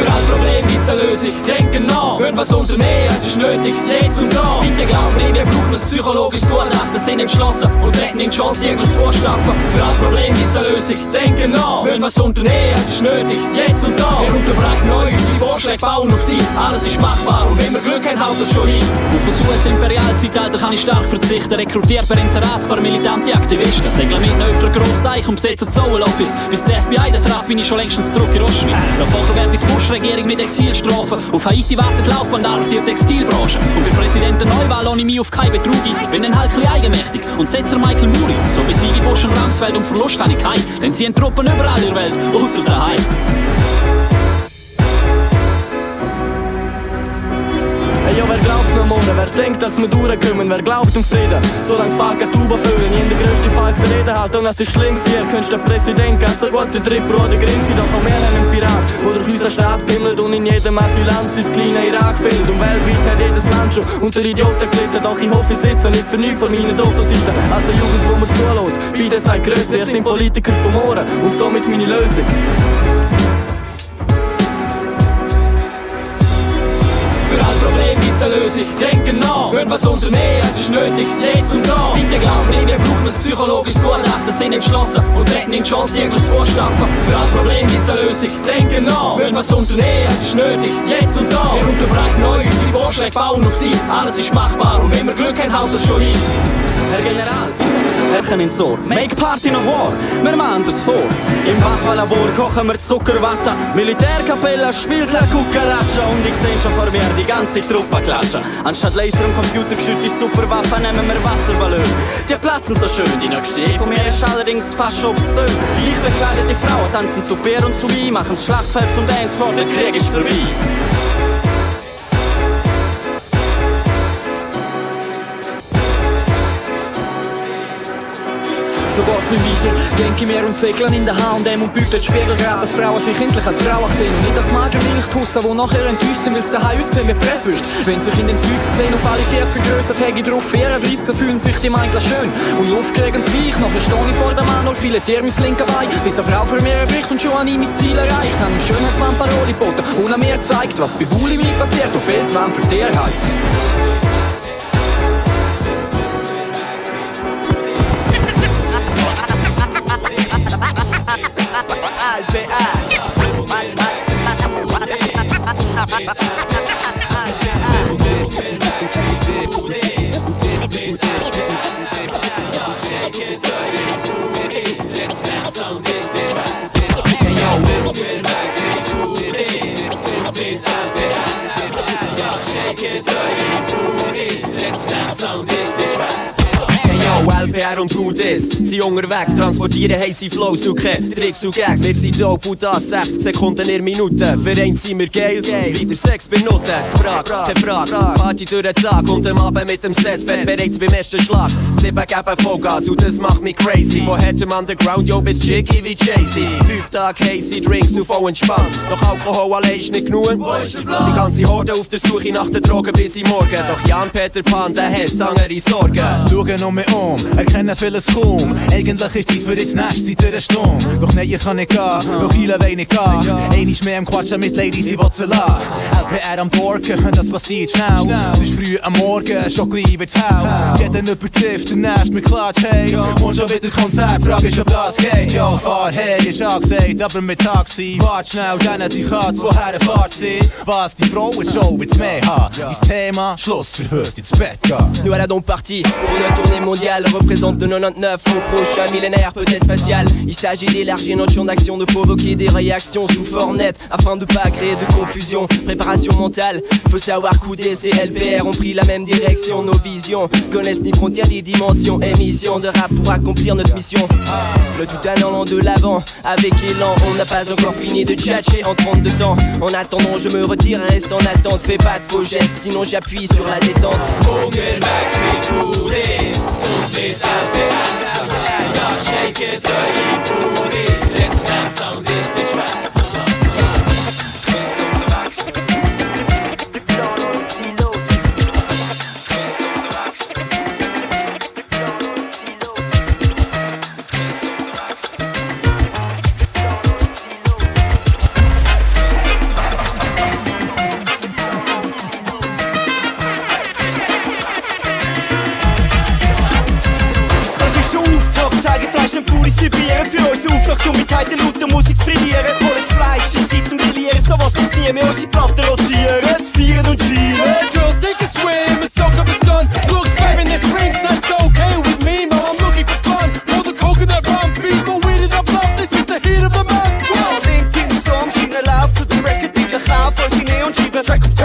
Für all Probleme gibt's eine Lösung, denken nach, wird was unternehmen, es ist nötig, jetzt und da. Bitte glaub mir, wir brauchen ein psychologisches Gutachten, sind entschlossen und retten in die Chance, irgendwas vorstapfen. Für all Probleme gibt's eine Lösung, denken nach, wird was unternehmen, es ist nötig, jetzt und da. Wir unterbrechen euch, unsere Vorschläge bauen auf sie, alles ist machbar. Und wenn wir Glück haben, haut das schon hin. Auf das US-Imperialzeitalter kann ich stark verzichten, rekrutiert per Inserat paar militante Aktivisten, segeln mit nöchter Großteich und besetzen das Zoll Office, bis das FBI das Raff bin ich schon längstens zurück in Ostschweiz. Noch vorher wird die Bush-Regierung mit Exilstrafen, auf Haiti wartet Laufbahn, die Textilbranche. Und bei Präsidenten Neuwahl lohne ich mich auf keine Betrug ein, bin dann halt ein eigenmächtig und setzer Michael Muri, so wie sie die Bush und Ramsfeld und Verlust habe ich keinen, denn sie haben Truppen überall in der Welt, außer daheim. Denkt, dass wir durchkommen? Wer glaubt um Frieden? Solange Falken Tuba füllen, grösste Feind Marx Rede halt. Und es ist schlimm hier Könntest der Präsident ganz so gut der Drittbruder Grimm sein Doch auch mehr einen Pirat, der durch unseren Staat bimmelt Und in jedem Asylant sein kleiner Irak fehlt Und weltweit hat jedes Land schon unter Idioten gelitten. Doch ich hoffe, ich sitze nicht für nichts von meinen Doppelseiten. Eine Jugend, wo man zulässt, beide Zeit grösser Ihr sind Politiker vom Ohren. Und somit meine Lösung Eine Lösung, denken nach Wenn was unternehmen, es ist nötig, jetzt und da Bitte glaub mir, wir brauchen ein psychologisches Gutachten Sind entschlossen. Und retten in Chance, irgendwas vorstapfen Für alle Probleme gibt's eine Lösung, denken nach Wenn was unternehmen, es ist nötig, jetzt und da Wir unterbreiten euch unsere Vorschläge, bauen auf sie. Alles ist machbar und wenn wir Glück haben, haut das schon hin Herr General, Herrchen ins Ohr. Make Party noch war, wir machen das vor. Im Wachwalabor kochen wir Zuckerwatte. Militärkapelle spielt La Cucaracha. Und ich seh schon vor mir die ganze Truppe klatschen. Anstatt Laser und computergeschützte Superwaffen nehmen wir Wasserballon. Die platzen so schön, die nächste Ehe von mir ist allerdings fast obszön. Ich bekleidete Frauen tanzen zu Bier und zu Wein, machen Schlachtfeld zum Dancefloor, der Krieg ist vorbei. So geht's mir weiter, denke mir und segeln in der H&M und bietet Spiegelgrad, dass Frauen sich endlich als Frauen sehen und nicht als Magermilchtussen, die nachher enttäuscht sind, weil sie daheim aussehen wie Presswürst. Wenn sich in den Zeugs gesehen auf alle 14 Grössen Tage drauf 34, so fühlen sich die eigentlich schön und Luft kriegen's gleich, nachher stehe ich vor der Mann, noch viele Tiere mein linker Bein, bis eine Frau für mir erbricht und schon an ihm mein Ziel erreicht, haben ihm Schönheitswand Paroli geboten und an mir gezeigt, was bei Bulimi passiert und Felswand für Tier heisst. Yo, LPR und Who Dis sind unterwegs, transportieren heiße Flows und keine Tricks und Gags. Wir sind dope und das 60 Sekunden in Minute. Vereint sind wir geil, wieder Sex benutzen. Zu Prag, keine Frage, Party durch den Tag und am Abend mit dem Set, fett bereits beim ersten Schlag. Sieben geben Vollgas und das macht mich crazy. Von Hedgem Underground, yo, bis Jiggy wie Jay-Z. Fünf Tage hazy Drinks und voll entspannt. Doch Alkohol allein ist nicht genug. Die ganze Horde auf der Suche nach den Drogen bis in morgen. Doch Jan-Peter Pan, der hat andere Sorgen. Schauen um mich um, erkennen vieles kaum. Eigentlich ist Zeit für jetzt nächste Zeit durch den Sturm. Doch nein, ich kann nicht gehen, weil viele wollen nicht gehen. Einmal mehr am Quatschen mit Ladies, ich will sie lassen. LPR am Borken, das passiert schnell. Es ist früh am Morgen, schon gleich wird's hell. Jeder übertrifft, der nächste mir klatscht, hey. Und schon wieder Konzert, Frage ist, ob das geht. Ja, fahr her, ist angesagt, aber mit Taxi. Wart schnell, dann die Katz, woher fahrt sie? Was, die Frauenshow wird's mehr haben? Dein Thema, Schluss für heute ins Bett gehen. Nous voilà donc partis pour une tournée mondiale De 99 au prochain millénaire peut-être spatial. Il s'agit d'élargir notre champ d'action De provoquer des réactions sous forme nette Afin de pas créer de confusion. Préparation mentale, faut savoir couder Ces LPR ont pris la même direction. Nos visions connaissent ni frontières ni dimensions. Émission de rap pour accomplir notre mission. Le tout en allant de l'avant Avec élan, on n'a pas encore fini de tchatcher en 32 temps. En attendant je me retire, reste en attente. Fais pas de faux gestes, sinon j'appuie sur la détente Morgen wächst mit Hoodies Für uns Auftrag, um mit heiter lauter Musik zu brillieren Holen das Fleisch in Zeit zum Grillieren Sowas gibt's nie mehr, unsere Platten rotieren Feiern und schieren Girls, take a swim and soak up the sun. Looks seven in springs, that's okay with me, man. I'm looking for fun. Pour the coconut rum, people weed it up, love. This is the heat of the month. Ja, denkt in Song, Schienen Lauf zu dem Record-Titel Kauf Unsere Neon schreiben Track um Track,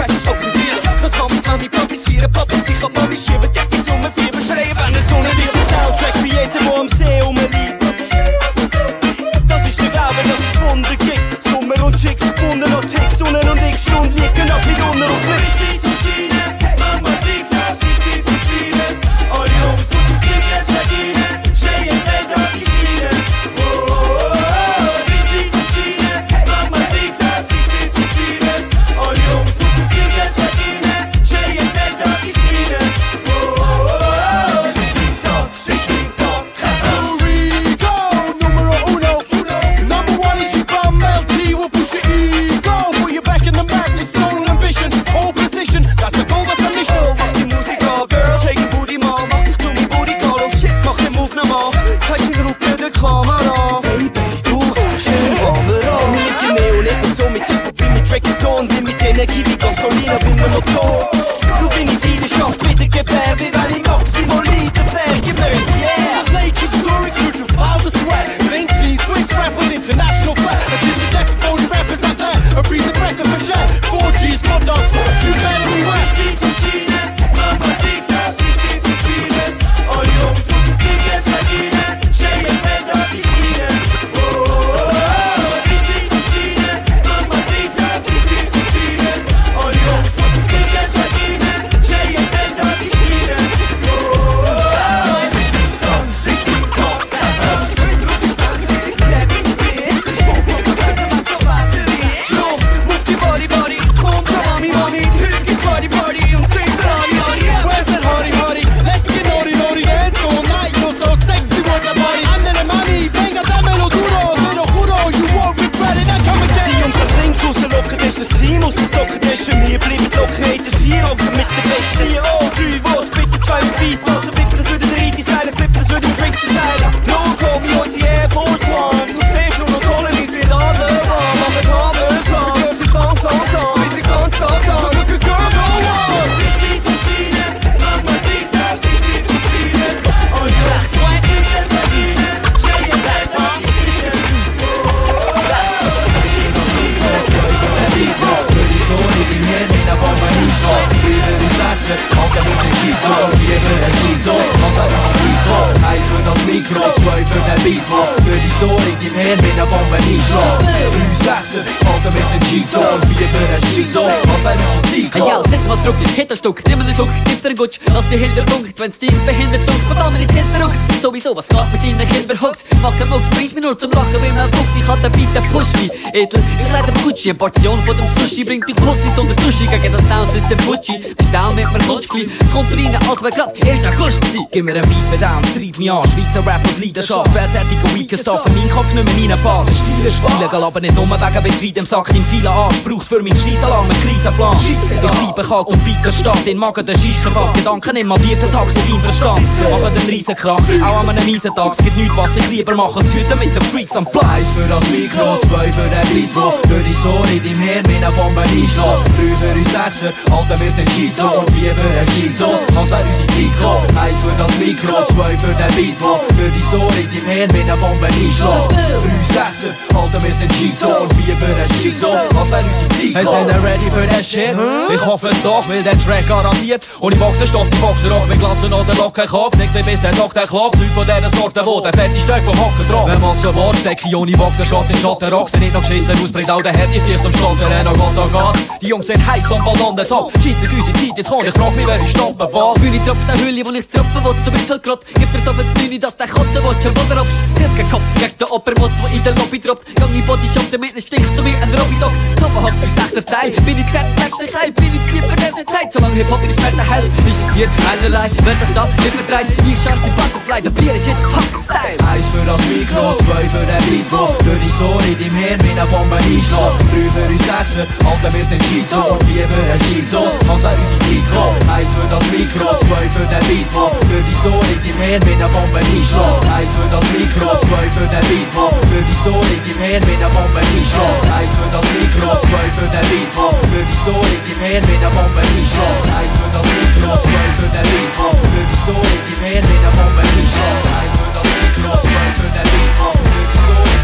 toxic. Drei Sechser, Alter, wir sind und für den Schizo, als wäre unsere Zeit Hey, ja, setz was Druck ins Hinterstück, nimm einen Schluck, gib dir einen Gutsch, lass dich hinter funkt, wenn's dich behindert dunkelt, bezahl mir nicht hinterrucks, sowieso, was geht mit deinen Kinderhooks, mach keinen Mucks, bringst mich nur zum Lachen wie ein Fuchs, ich hatte bitte Pushy, edel, ich leide von Gucci, eine Portion von dem Sushi, bringt die Pussys und der Sushi, gegen das Soundsystem Gucci, bestell mit mir Kutschkli, es kommt rein, als wär grad erst August gsi. Gib mir einen Beat, für Dance, treib mich an. Schweizer Rap aus Leidenschaft. Versärtiger Weekend Stuff. In meinen Kopf nicht mehr reinpasst Stile Spiele, aber nicht nur wegen Betrieb im Sack In vielen Arsch braucht für meinen Scheissalarm einen Krisenplan Ich bleibe kalt und biete Stadt In Magen der Scheisskebab Gedanken im malierten Takt in Verstand. Machen den Riesenkrach, auch an einem miesen Tag. Es gibt nichts, was ich lieber mache als Tüten mit den Freaks am Platz. Eins für das Mikro, zwei für den Beat, wo für die Sohn in deinem Hirn wie eine Bombe einschlägt. Drei für uns Sechser, Alter, wir sind Schizo und vier für den Schizo, als wäre unsere Zeit gekommen. Eins für das Mikro, zwei für den Beat, wo für die Sohn in deinem Hirn wie eine Bombe einschlägt. Drei Sechser, Alter, wir sind Schizo und vier für den Schizo, als wäre unsere Zeit Hey, sind ihr ready für den Shit? Ich hoffe es doch, weil der Track garantiert. Ohne Boxen stoppt die Boxerrock mit Glanzen oder Locken Kopf Nicht so bis der Tag der klopft, Zeug von dieser Sorte, wo der fette Stück vom Hocken drauf Wenn man zu Wort steckt, ohne Boxen steht in Schotten Rock Sind nicht noch geschissen aus, bringt auch der Herd, ist sich zum Stottern, oh Gott, oh Gott. Die Jungs sind heiß und bald on the top Scheiße, unsere Zeit, jetzt komm, ich frag mich, wer ich stoppen will Bühne tropft der Hülle, wo ich tropfen will, so bisschen grott. Gib dir so viel Bühne, dass der Kotze will, schon Boden absch. Hilf Kopf, gegen den Oppermotz, wo in der Lobby droppt. Gang in Body Shop, damit nicht stinkst du mir ein Robby-Dog. Tomahawk für sechster Teil, bin ich zert, merkst dich heil, bin ich lieb für diese Zeit. Solange Hip-Hop in der Schwerte hell, ist es dir einerlei. Wer das da nicht verdreht, ich scharf die Butterfly, der Bier ist shit, Hack-Style. Eins für das Mikro, zwei für den Beat, wo für die Sohn in deinem Hirn wie eine Bombe einschlägt. Drei für uns Sechser, Alter, wir sind Schizo und vier für den Schizo, als wäre unsere gekommen. Eins für das Mikro, zwei für den Beat, wo für die Sohn in deinem Hirn wie eine Bombe einschlägt. Eins für das Mikro, zwei für den Beat, wo für die Sohn in deinem Hirn wie eine Bombe einschlägt. Für das Mikro, zwei für den Beat, für die Sohn in deinem Hirn wie eine Bombe einschlägt. Eins für das Mikro, zwei für den Beat, für die Sohn in deinem Hirn wie eine Bombe einschlägt. Eins für das Mikro, zwei für den Beat, wo für die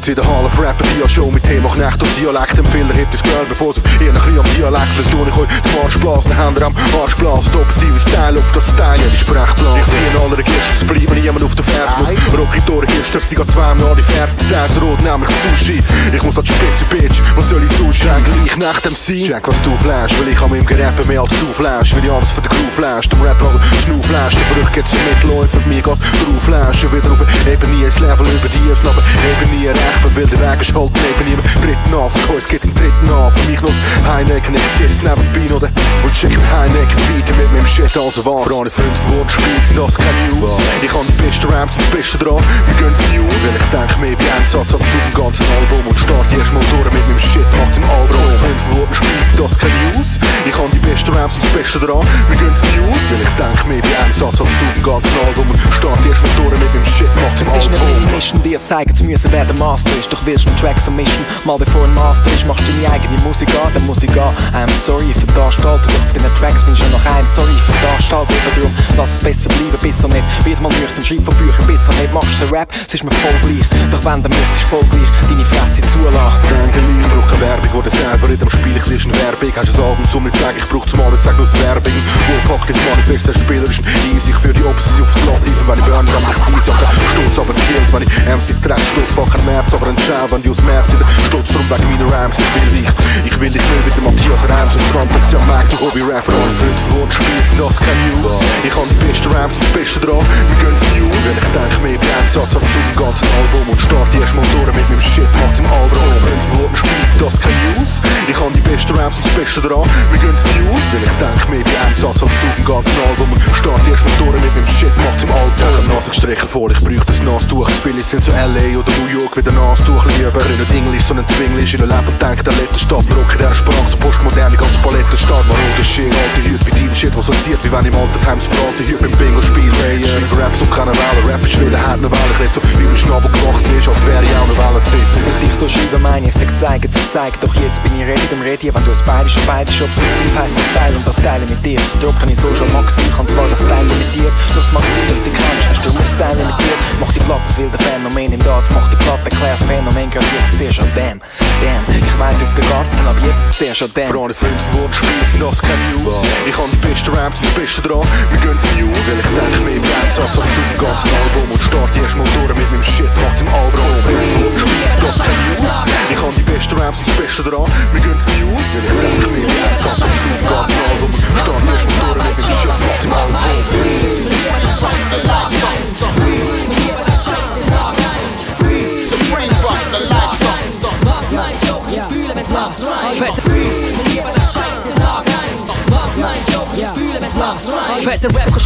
Jetzt wieder half Rapper, die Show mit Thema Knecht und Dialekt. Empfehler hebt das Girl, bevor es ihr ein bisschen am Dialekt verstehe ich euch den Arsch blasen, Hände am Arsch blasen. Offensive Style auf das Style, die Sprechblase. Ich zieh in aller Gist, es bleibt niemand auf der Ferse. Mit Rocky Tore Gist, sie geht zweimal an die Ferse. Der ist rot, nämlich Sushi. Ich muss an die Spitze, Bitch, was soll ich sonst? Gleich nach dem Sein. Jack, was du flash, weil ich an meinem Gerappen mehr als du flash. Weil ich alles für den Crew flash, dem Rapper also Schnau flash. Der Brüch geht's Mitläufer, mir geht's drauf flash. Wieder auf eben nie ein Level über die, aber eben ein echt bin, weil der Weg ist halt neben ihm Dritten an, von uns gibt's einen dritten an Für mich noch Heineken, ich diss nebenbei noch den Und schick einen Heineken. Weiter mit meinem Shit, also was? Für alle Freunde von Wortspiel sind das keine News. Ich hab die besten Ramps und die besten dran, wir gönnen's News. Weil ich denk mehr bei Einsatz als du im ganzen Album. Und start erst mal durch mit meinem Shit, macht's im Album. Für alle Freunde von Wortspiel sind das keine News. Ich hab die besten Ramps und die besten dran, wir gönnen's News. Weil ich denk mehr bei Einsatz als du im ganzen Album. Und start erst mal durch mit meinem Shit, macht's im Es ist nicht Album. meine Mission, dir zeigen zu müssen, wer der Master ist. Doch willst du einen Track so mischen, mal bevor ein Master ist, machst du deine eigene Musik an, dann muss ich gehen. I'm sorry für das Gestalten, doch auf deinen Tracks bin ich schon noch ein. Sorry für das Gestalten, aber darum lass es besser bleiben, bis er nicht. Wird mal nüchtern, schreib von Büchern, bis er nicht. Machst du Rap, es ist mir voll gleich. Doch wenn, dann müsstest du voll gleich deine Fresse zulassen. Danke, ich brauch keine Werbung, wo das einfach in dem Spiel, ich lese eine Werbung. Hast du ein Album zum nicht sagen, ich brauch zum alles, sag nur das Werbung. Wo packt das Manifest, der Spieler ist easy, ich führ die Opposition auf die Platte, und wenn ich burn, dann ich ja, kein Sturz, aber es kills, wenn ich MCs dreck, Sturz, fuck kein März, aber ein Schau, wenn die aus März in der Sturz, drum wegen meiner Rhymes, ich will dich, ich will dich nicht wieder Matthias Reims und Trampix, ja, merk, du Hobby-Rapper, alle Freunde von Wortspiel sind das keine News. Ich hab die besten Rhymes und die besten dran, wir gönnen's News, weil ich denk mehr bei Einsatz als du im ganzen Album und start erst mal durch mit meinem Shit, macht's im alle Freunde von Wortspiel sind das keine News. Ich hab die besten Rhymes und die besten dran, wir gönnen's News, weil ich denk mehr bei Einsatz als du im ganzen Album und start erst mal durch mit meinem Shit, macht's im Album. Ich hab Nase gestrichen vor, ich brauch das Nastuch, viele sind zu L.A. oder New York, wie der Nastuch lieber. Ich nicht Englisch, sondern Zwinglisch, in der Leben denkt, der letzte Stadt, wir rocken der Sprache, so postmoderne, ganz Palette Stadt, man holt Shit, alte Hüte, wie dein Shit, was soziert, wie wenn im Altersheim das Braten hier beim Bingo spiel. Hey, ich schreibe Raps und keine Welle, Rap ist wieder hart, eine Welle, ich red so, wie mein Schnabel gewachsen ist, als wäre ich auch eine Welle fit. Seit ich so schreibe, meine ich, sag zeigen zu zeigen. Doch jetzt bin ich ready, dem ready, wenn du es beide schon beide schon obsessiv heisst, das Style und das Teile mit dir. Darum kann ich so schon Maxi, ich kann zwar das Teile mit dir, doch das Maxi, das sie kannst, hast du mit Teile mit dir. Mach die Platte, das wilde Phänomen im das, mach die Platte, erklär's Phänomen, gerade jetzt sehr schon damn, damn. Ich weiss, wie's der Garten, aber jetzt sehr schon. Für alle Freunde von Wortspiel sind das keine News. Ich hab die besten Raps und die besten dran, wir gönnen's News, weil ich denk mehr im Einsatz als du im ganzen Album und start erst mal durch mit meinem Shit, macht's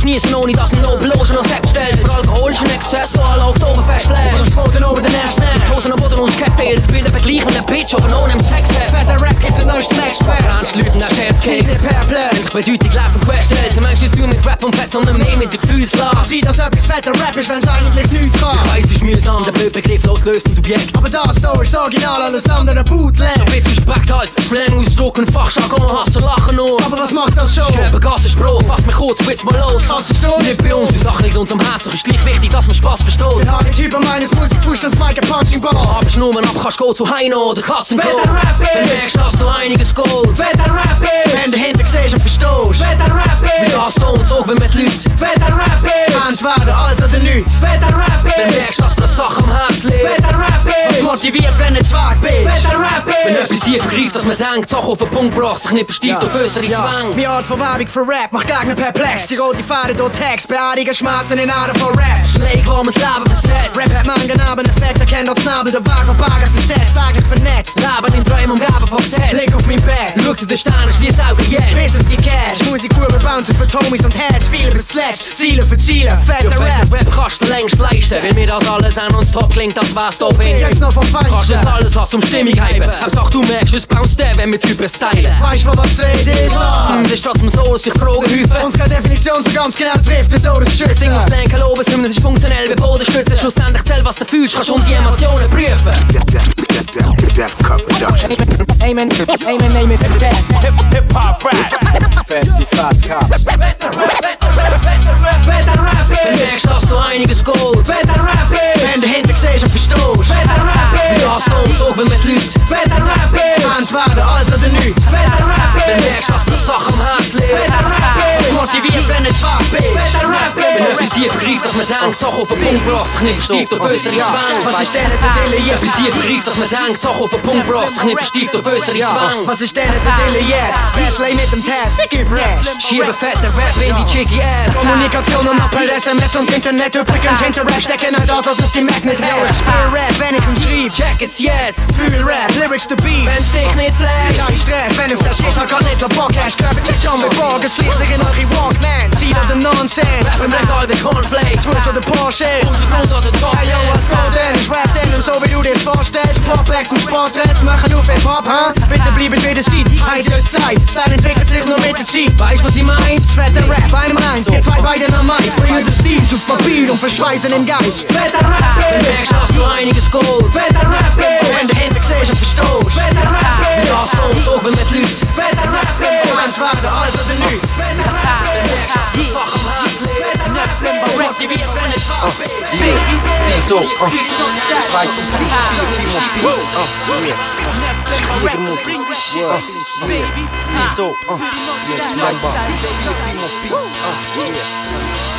Ohne dass ein Nobellogen als App stellt. Für alkoholischen Exzess, so alle Oktoberfest lässt. Spoten over den Ash Ich pose am Boden und das Bild begleich mit der Bitch, aber ohne im Sex Fetter Express. Ernst Leuten nach Herz Zieht kickt. dir perplex. Weil deutlich laufen Querstellen, sie meinst du mit Rap und Fett, sondern mehr mit den Gefühlslage. Sieht, als ob ich's fetter Rap ist, wenn's eigentlich nichts kann. Ich weiss, es ist mühsam, der Blöd begrifflos löst ein Subjekt. Aber das da ist original, alles andere Bootleg. So bisschen Respekt halt, Slang ausdrucken, Fachjargon, Hass und Lachen nur. Aber was macht das schon? Schreiben Gas ist Bro, fass mich kurz, blitz mal los. Kassenstoß. Nicht bei uns, die Sache liegt uns am Herzen, ist gleich wichtig, dass man Spaß versteht. Den Hagentyp meines Musik pusht Mike Punching Ball. Hab ich nur ab, kannst go zu Heino oder Katzenklo. Wer der Rap ist. Wenn merkst, dass du einiges geht. Wer der Rap ist. Wenn du hinter siehst und verstehst. Wer der Rap Mit ist. das und so, wenn mit Leuten. Wer der Rap ist. Entweder alles oder nichts. Wer der Rap Wenn ist. merkst, dass du eine Sache am Herz Wer liegt. der Rap ist. Was motiviert, wenn du Zweig bist. Wer der Rap Wenn etwas hier vergreift, dass man denkt, Sache auf den Punkt gebracht, sich nicht versteift auf äußere Zwang. Meine Art von Werbung für Rap macht Gegner perplex. Die rote Fahne durch Text, beerdigen Schmerzen in Ader von Rap. Schläge, warmes Leben versetzt. Rap hat man genaben Effekt, erkennt als Nabel der Wagen auf Wagen versetzt, eigentlich vernetzt. Leben in Träumen umgeben von Gesetz. Blick auf mein Bett, Schau zu den Sternen, schließt Augen jetzt. bis auf die Cash. Musik pur bouncen für Tomis und Heads, viele bis zuletzt. Ziele für Ziele, Ja, fetter fetter Rap. Rap kannst du längst leisten. Weil mir das alles an uns top klingt, als wär's top in. Jetzt noch vom Kannst Feinsten. das alles was zum Stimmung hypen. Hauptsache du merkst, es bounce der, wenn wir drüber stylen. Weißt du, was die Rede ist? Hm, Es ist trotzdem so, dass sich Fragen häufen. Uns keine Definition so ganz genau trifft, der Todesschütze. Sing aufs Lenken, loben, es ist funktionell bei Bodenstützen. Schlussendlich zähl, was du fühlst, kannst unsere Emotionen prüfen. Death Cup Productions. Amen, amen, amen, Fat Cups. Wer der Rap Wenn ist. merkst, dass du einiges der Rap ist. Wenn und verstehst. Wer der Rap Mit ist. das und so, wenn der Rap ist. Entweder alles oder nichts. Wer der Rap Wenn ist. merkst, dass du eine Sache am Herz liegt. der Rap ist. Was motiviert, wenn du schwach bist. Rap Wenn etwas hier dass man denkt, Sache auf den Punkt braucht sich nicht versteigt auf Zwang. Was ist denn der Dille jetzt? Bis hier vergreift, dass man denkt, Sache auf den Punkt braucht sich nicht versteigt auf unsere Zwang. Was ist denn der Dille jetzt? Speechlay mit dem Test, Brash Schiebe fette Rap in die chicky Ass. Kommunikation und per SMS und Internet Übrigens hinter Rap stecken all das, was auf die Magnet hält Ich spiel Rap, wenn ich ihn schrieb. Check it's yes. Fühl Rap, Lyrics to Beat Wenn's dich nicht flasht. Kein Stress, wenn auf der Schicht halt grad nicht so Bock. Hast Körper check schon mit Bock, es schlägt sich in eure Walkman Zieht aus dem Nonsense Rap im Regal wie Cornflakes. Twist oder Porsche Untergrund oder Top. Hey yo, was geht denn? Ich rap denn so wie du dir vorstellst. Pop-Acts und Sporttrends machen auf Hip-Hop, ha? Bitte bleiben wie das Seed, heiß ist Zeit. Style entwickelt sich nur mit der Zeit. Weißt was ich mein? Fetter Rap, einem eins, die zwei beiden am Mic Bringen den Stil. Zu Papier und verschweißen den Geist. Fetter Rap, Dann merkst du, hast du einiges Gold. Fetter Rap, Und wenn du hinter siehst und verstehst Fetter Rap, Mit das kommt auch wenn mit Leuten. Fetter Rap, Moment werden, alles oder nichts Fetter Rap, Dann merkst du, dass du Sachen am Herz liegt. Rap, die wir wenn es Uh, yeah, Stizo, uh, 2004, Primo Beats, uh, yeah. Schwiegermusik, uh, yeah. Stizo, uh, yeah, Kleinbach, Primo Beats, uh, yeah.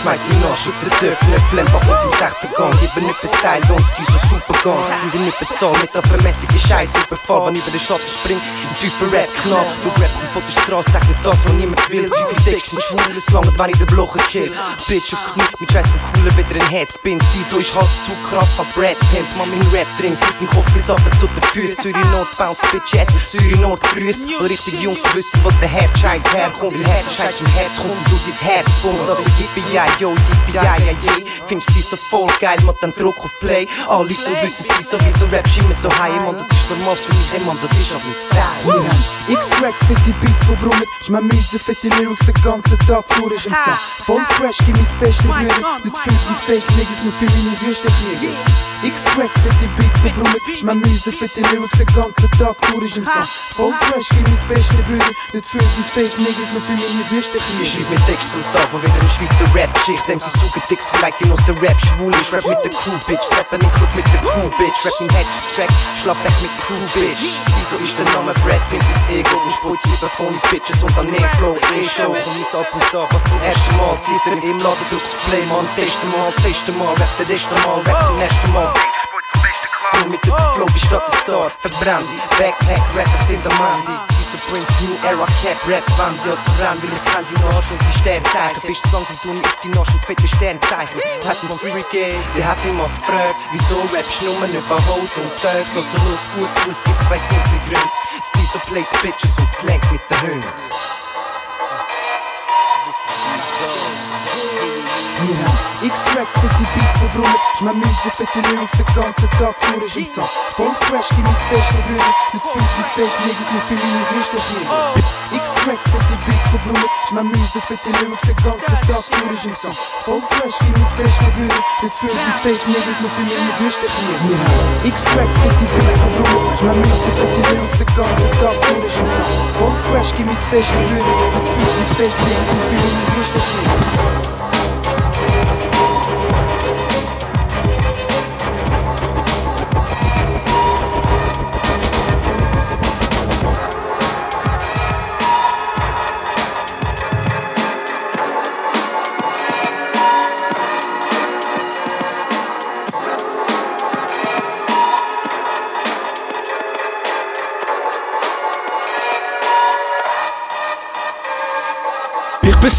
Schmeiß mich noch, schüttel Dörfner, Flembach und im sechsten Gang. Gebe nicht Style, don't die so super Gang Sind wir nicht bezahlt mit der vermäßigen Scheiße Überfall, wenn über den Schatten springt. Ein Typen Rap knall, du Rap kommt von der Straße Sag nicht das, was niemand will. Wie viel Decks sind schwul, es langt, wenn ich den Blocher kill. Bitch auf Knie, mit Scheiß und cooler wieder ein Headspin Die so ist halt zu krass von Brad Pimp. Man mein Rap trinkt, dem Kopf bis ab zu den Füßen Zürich Not bounce, Bitches, Zürich Not grüßt. Voll richtig Jungs, wissen, wo der Herz Scheiß herkommt. Weil Herz Scheiß im Herz kommt, du dein Herz kommt Yippie ja, yo, yippie ja, ja, je Findest die so voll geil, mach dann Druck auf Play. Alle Leute wissen die sowieso Rap immer so high. Man, das ist normal für mich, hey, man, das ist auch mein Style. X-Tracks, fette Beats, wo brummen. Schmeck Müse, fette Lyrics, den ganzen Tag durch im Set Voll fresh, gib mein beste Brüder Nicht für die Fake Niggas, nur für meine Wüstenflieger X-Tracks, fette Beats, wo brummen Schmeck Müse, fette Lyrics, den ganzen Tag durch im Set Voll fresh, gib mein beste Brüder. Nicht für die Fake Niggas, nur für meine Ich Wüstenflieger schreib mir Text zum Tag, wo wieder eine Schweizer Rap-Geschichte. Dem sie suchen Dicks, vielleicht genossen Rap schwul Ich rap mit der Crew, Bitch, steppen in Club mit der Crew, Bitch. Rap im Headtrack, schlapp weg mit Crew, Bitch. Wieso ist der Name Brad Pimp bis Ego Und spult sieben von Bitches und am Neo-Flow E-Show ich ab und da, was zum ersten Mal. Ziehst du im Laden, drück auf Play, man Testen mal, testen mal, rap der erste Mal Rap zum ersten Mal mit dem Flow wie Stadt ist Star Verbrannt, Backpack, Rappers sind am Mann Sie bringt New Era Cap, Rap, Wand Ja, so ran, will ich kann die Arsch und die Sternzeichen Bist du langsam, tu nicht die Arsch und fette Sternzeichen Hat von Free Gay, der hat mich mal gefragt Wieso rappst du nur über Hose und Thugs Also los gut zu, es gibt zwei simple Gründe Stil so playt Bitches und Slang mit den Hunden X-Tracks, fette Beats, wo brummen Schmeck Müse, fette Lyrics, den ganzen Tag durch im Set Voll fresh, gib mein beste Brüder Nicht für die Fake Niggas, nur für meine Wüstenflieger X-Tracks, fette Beats, wo brummen Schmeck Müse, fette Lyrics, den ganzen Tag durch im Set Voll fresh, gib mein beste Brüder Nicht für die Fake Niggas, nur für meine Wüstenflieger X-Tracks, fette Beats, wo brummen Schmeck Müse, fette Lyrics, den ganzen Tag durch im Set Voll fresh, gib mein beste Brüder Nicht für die Fake Niggas, nur für Thank you.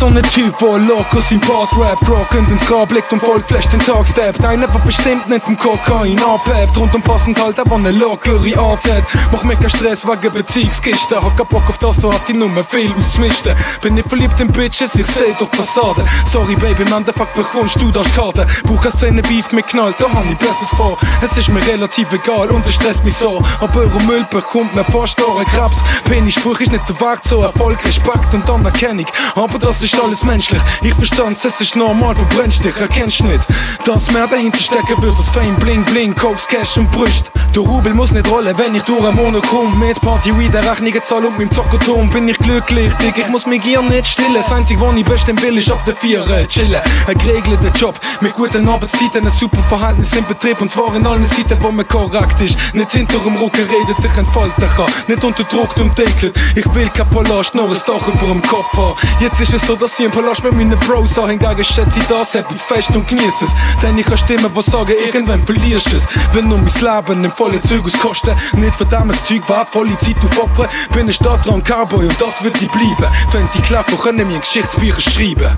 So ne Typ, wo locker sein Part Rap rockend ins Grab blickt und voll flasht den Tag steppt. Einer, der bestimmt nicht vom Kokain abhebt. Rundumfassend halt, der eine lockere Art hat. Mach mir keinen Stress wegen Beziehungskisten. Hab keinen Bock auf das, du hat die Nummer viel ausmisten. Bin nicht verliebt in Bitches, ich seh durch Fassade. Sorry, Baby, im Endeffekt bekommst du das Karte. Brauch keine Szene Beef mit Knall, da hab ich Besseres vor. Es ist mir relativ egal und es stresst mich so. Aber Euro Müll bekommt mir fast einen Krebs. Penny-Spruch ist nicht der Weg zu Erfolg, Respekt und Anerkennung. Aber das ist alles menschlich. Ich verstand's, es ist normal, verbrennst dich, erkennst nicht. Dass mehr dahinter stecken wird, als Fame, Bling, Bling, Koks, Cash und Brüst. Der Rubel muss nicht rollen, wenn ich durch einen Monat komm. Mit Party, Weed, der Rechnungen zahl und mit dem Zockerturm bin ich glücklich, dick. Ich muss mich hier nicht stillen. Das einzige, was ich bestimmt will, ist ab der Vier äh, chillen. Ein geregelter Job mit guten Arbeitszeiten, ein super Verhältnis im Betrieb und zwar in allen Seiten, wo man korrekt ist. Nicht hinter dem Rücken redet, sich entfalten kann. Nicht unterdrückt und dekelt. Ich will kein Palast, nur ein Dach über dem Kopf haben. Jetzt ist es so, dass ich ein Palast mit meinen Bros. Hingegen schätze ich das, hab ich fest und genieße es. Denn ich kann Stimmen, die sagen, irgendwann verlierst es. Wenn nur mein Leben im vollen Zug auskosten, nicht für das Zeug wertvolle Zeit aufopfern, bin ich Stadtran Cowboy und das wird ich bleiben. Wenn die Klaffer können mir Geschichtsbücher schreiben.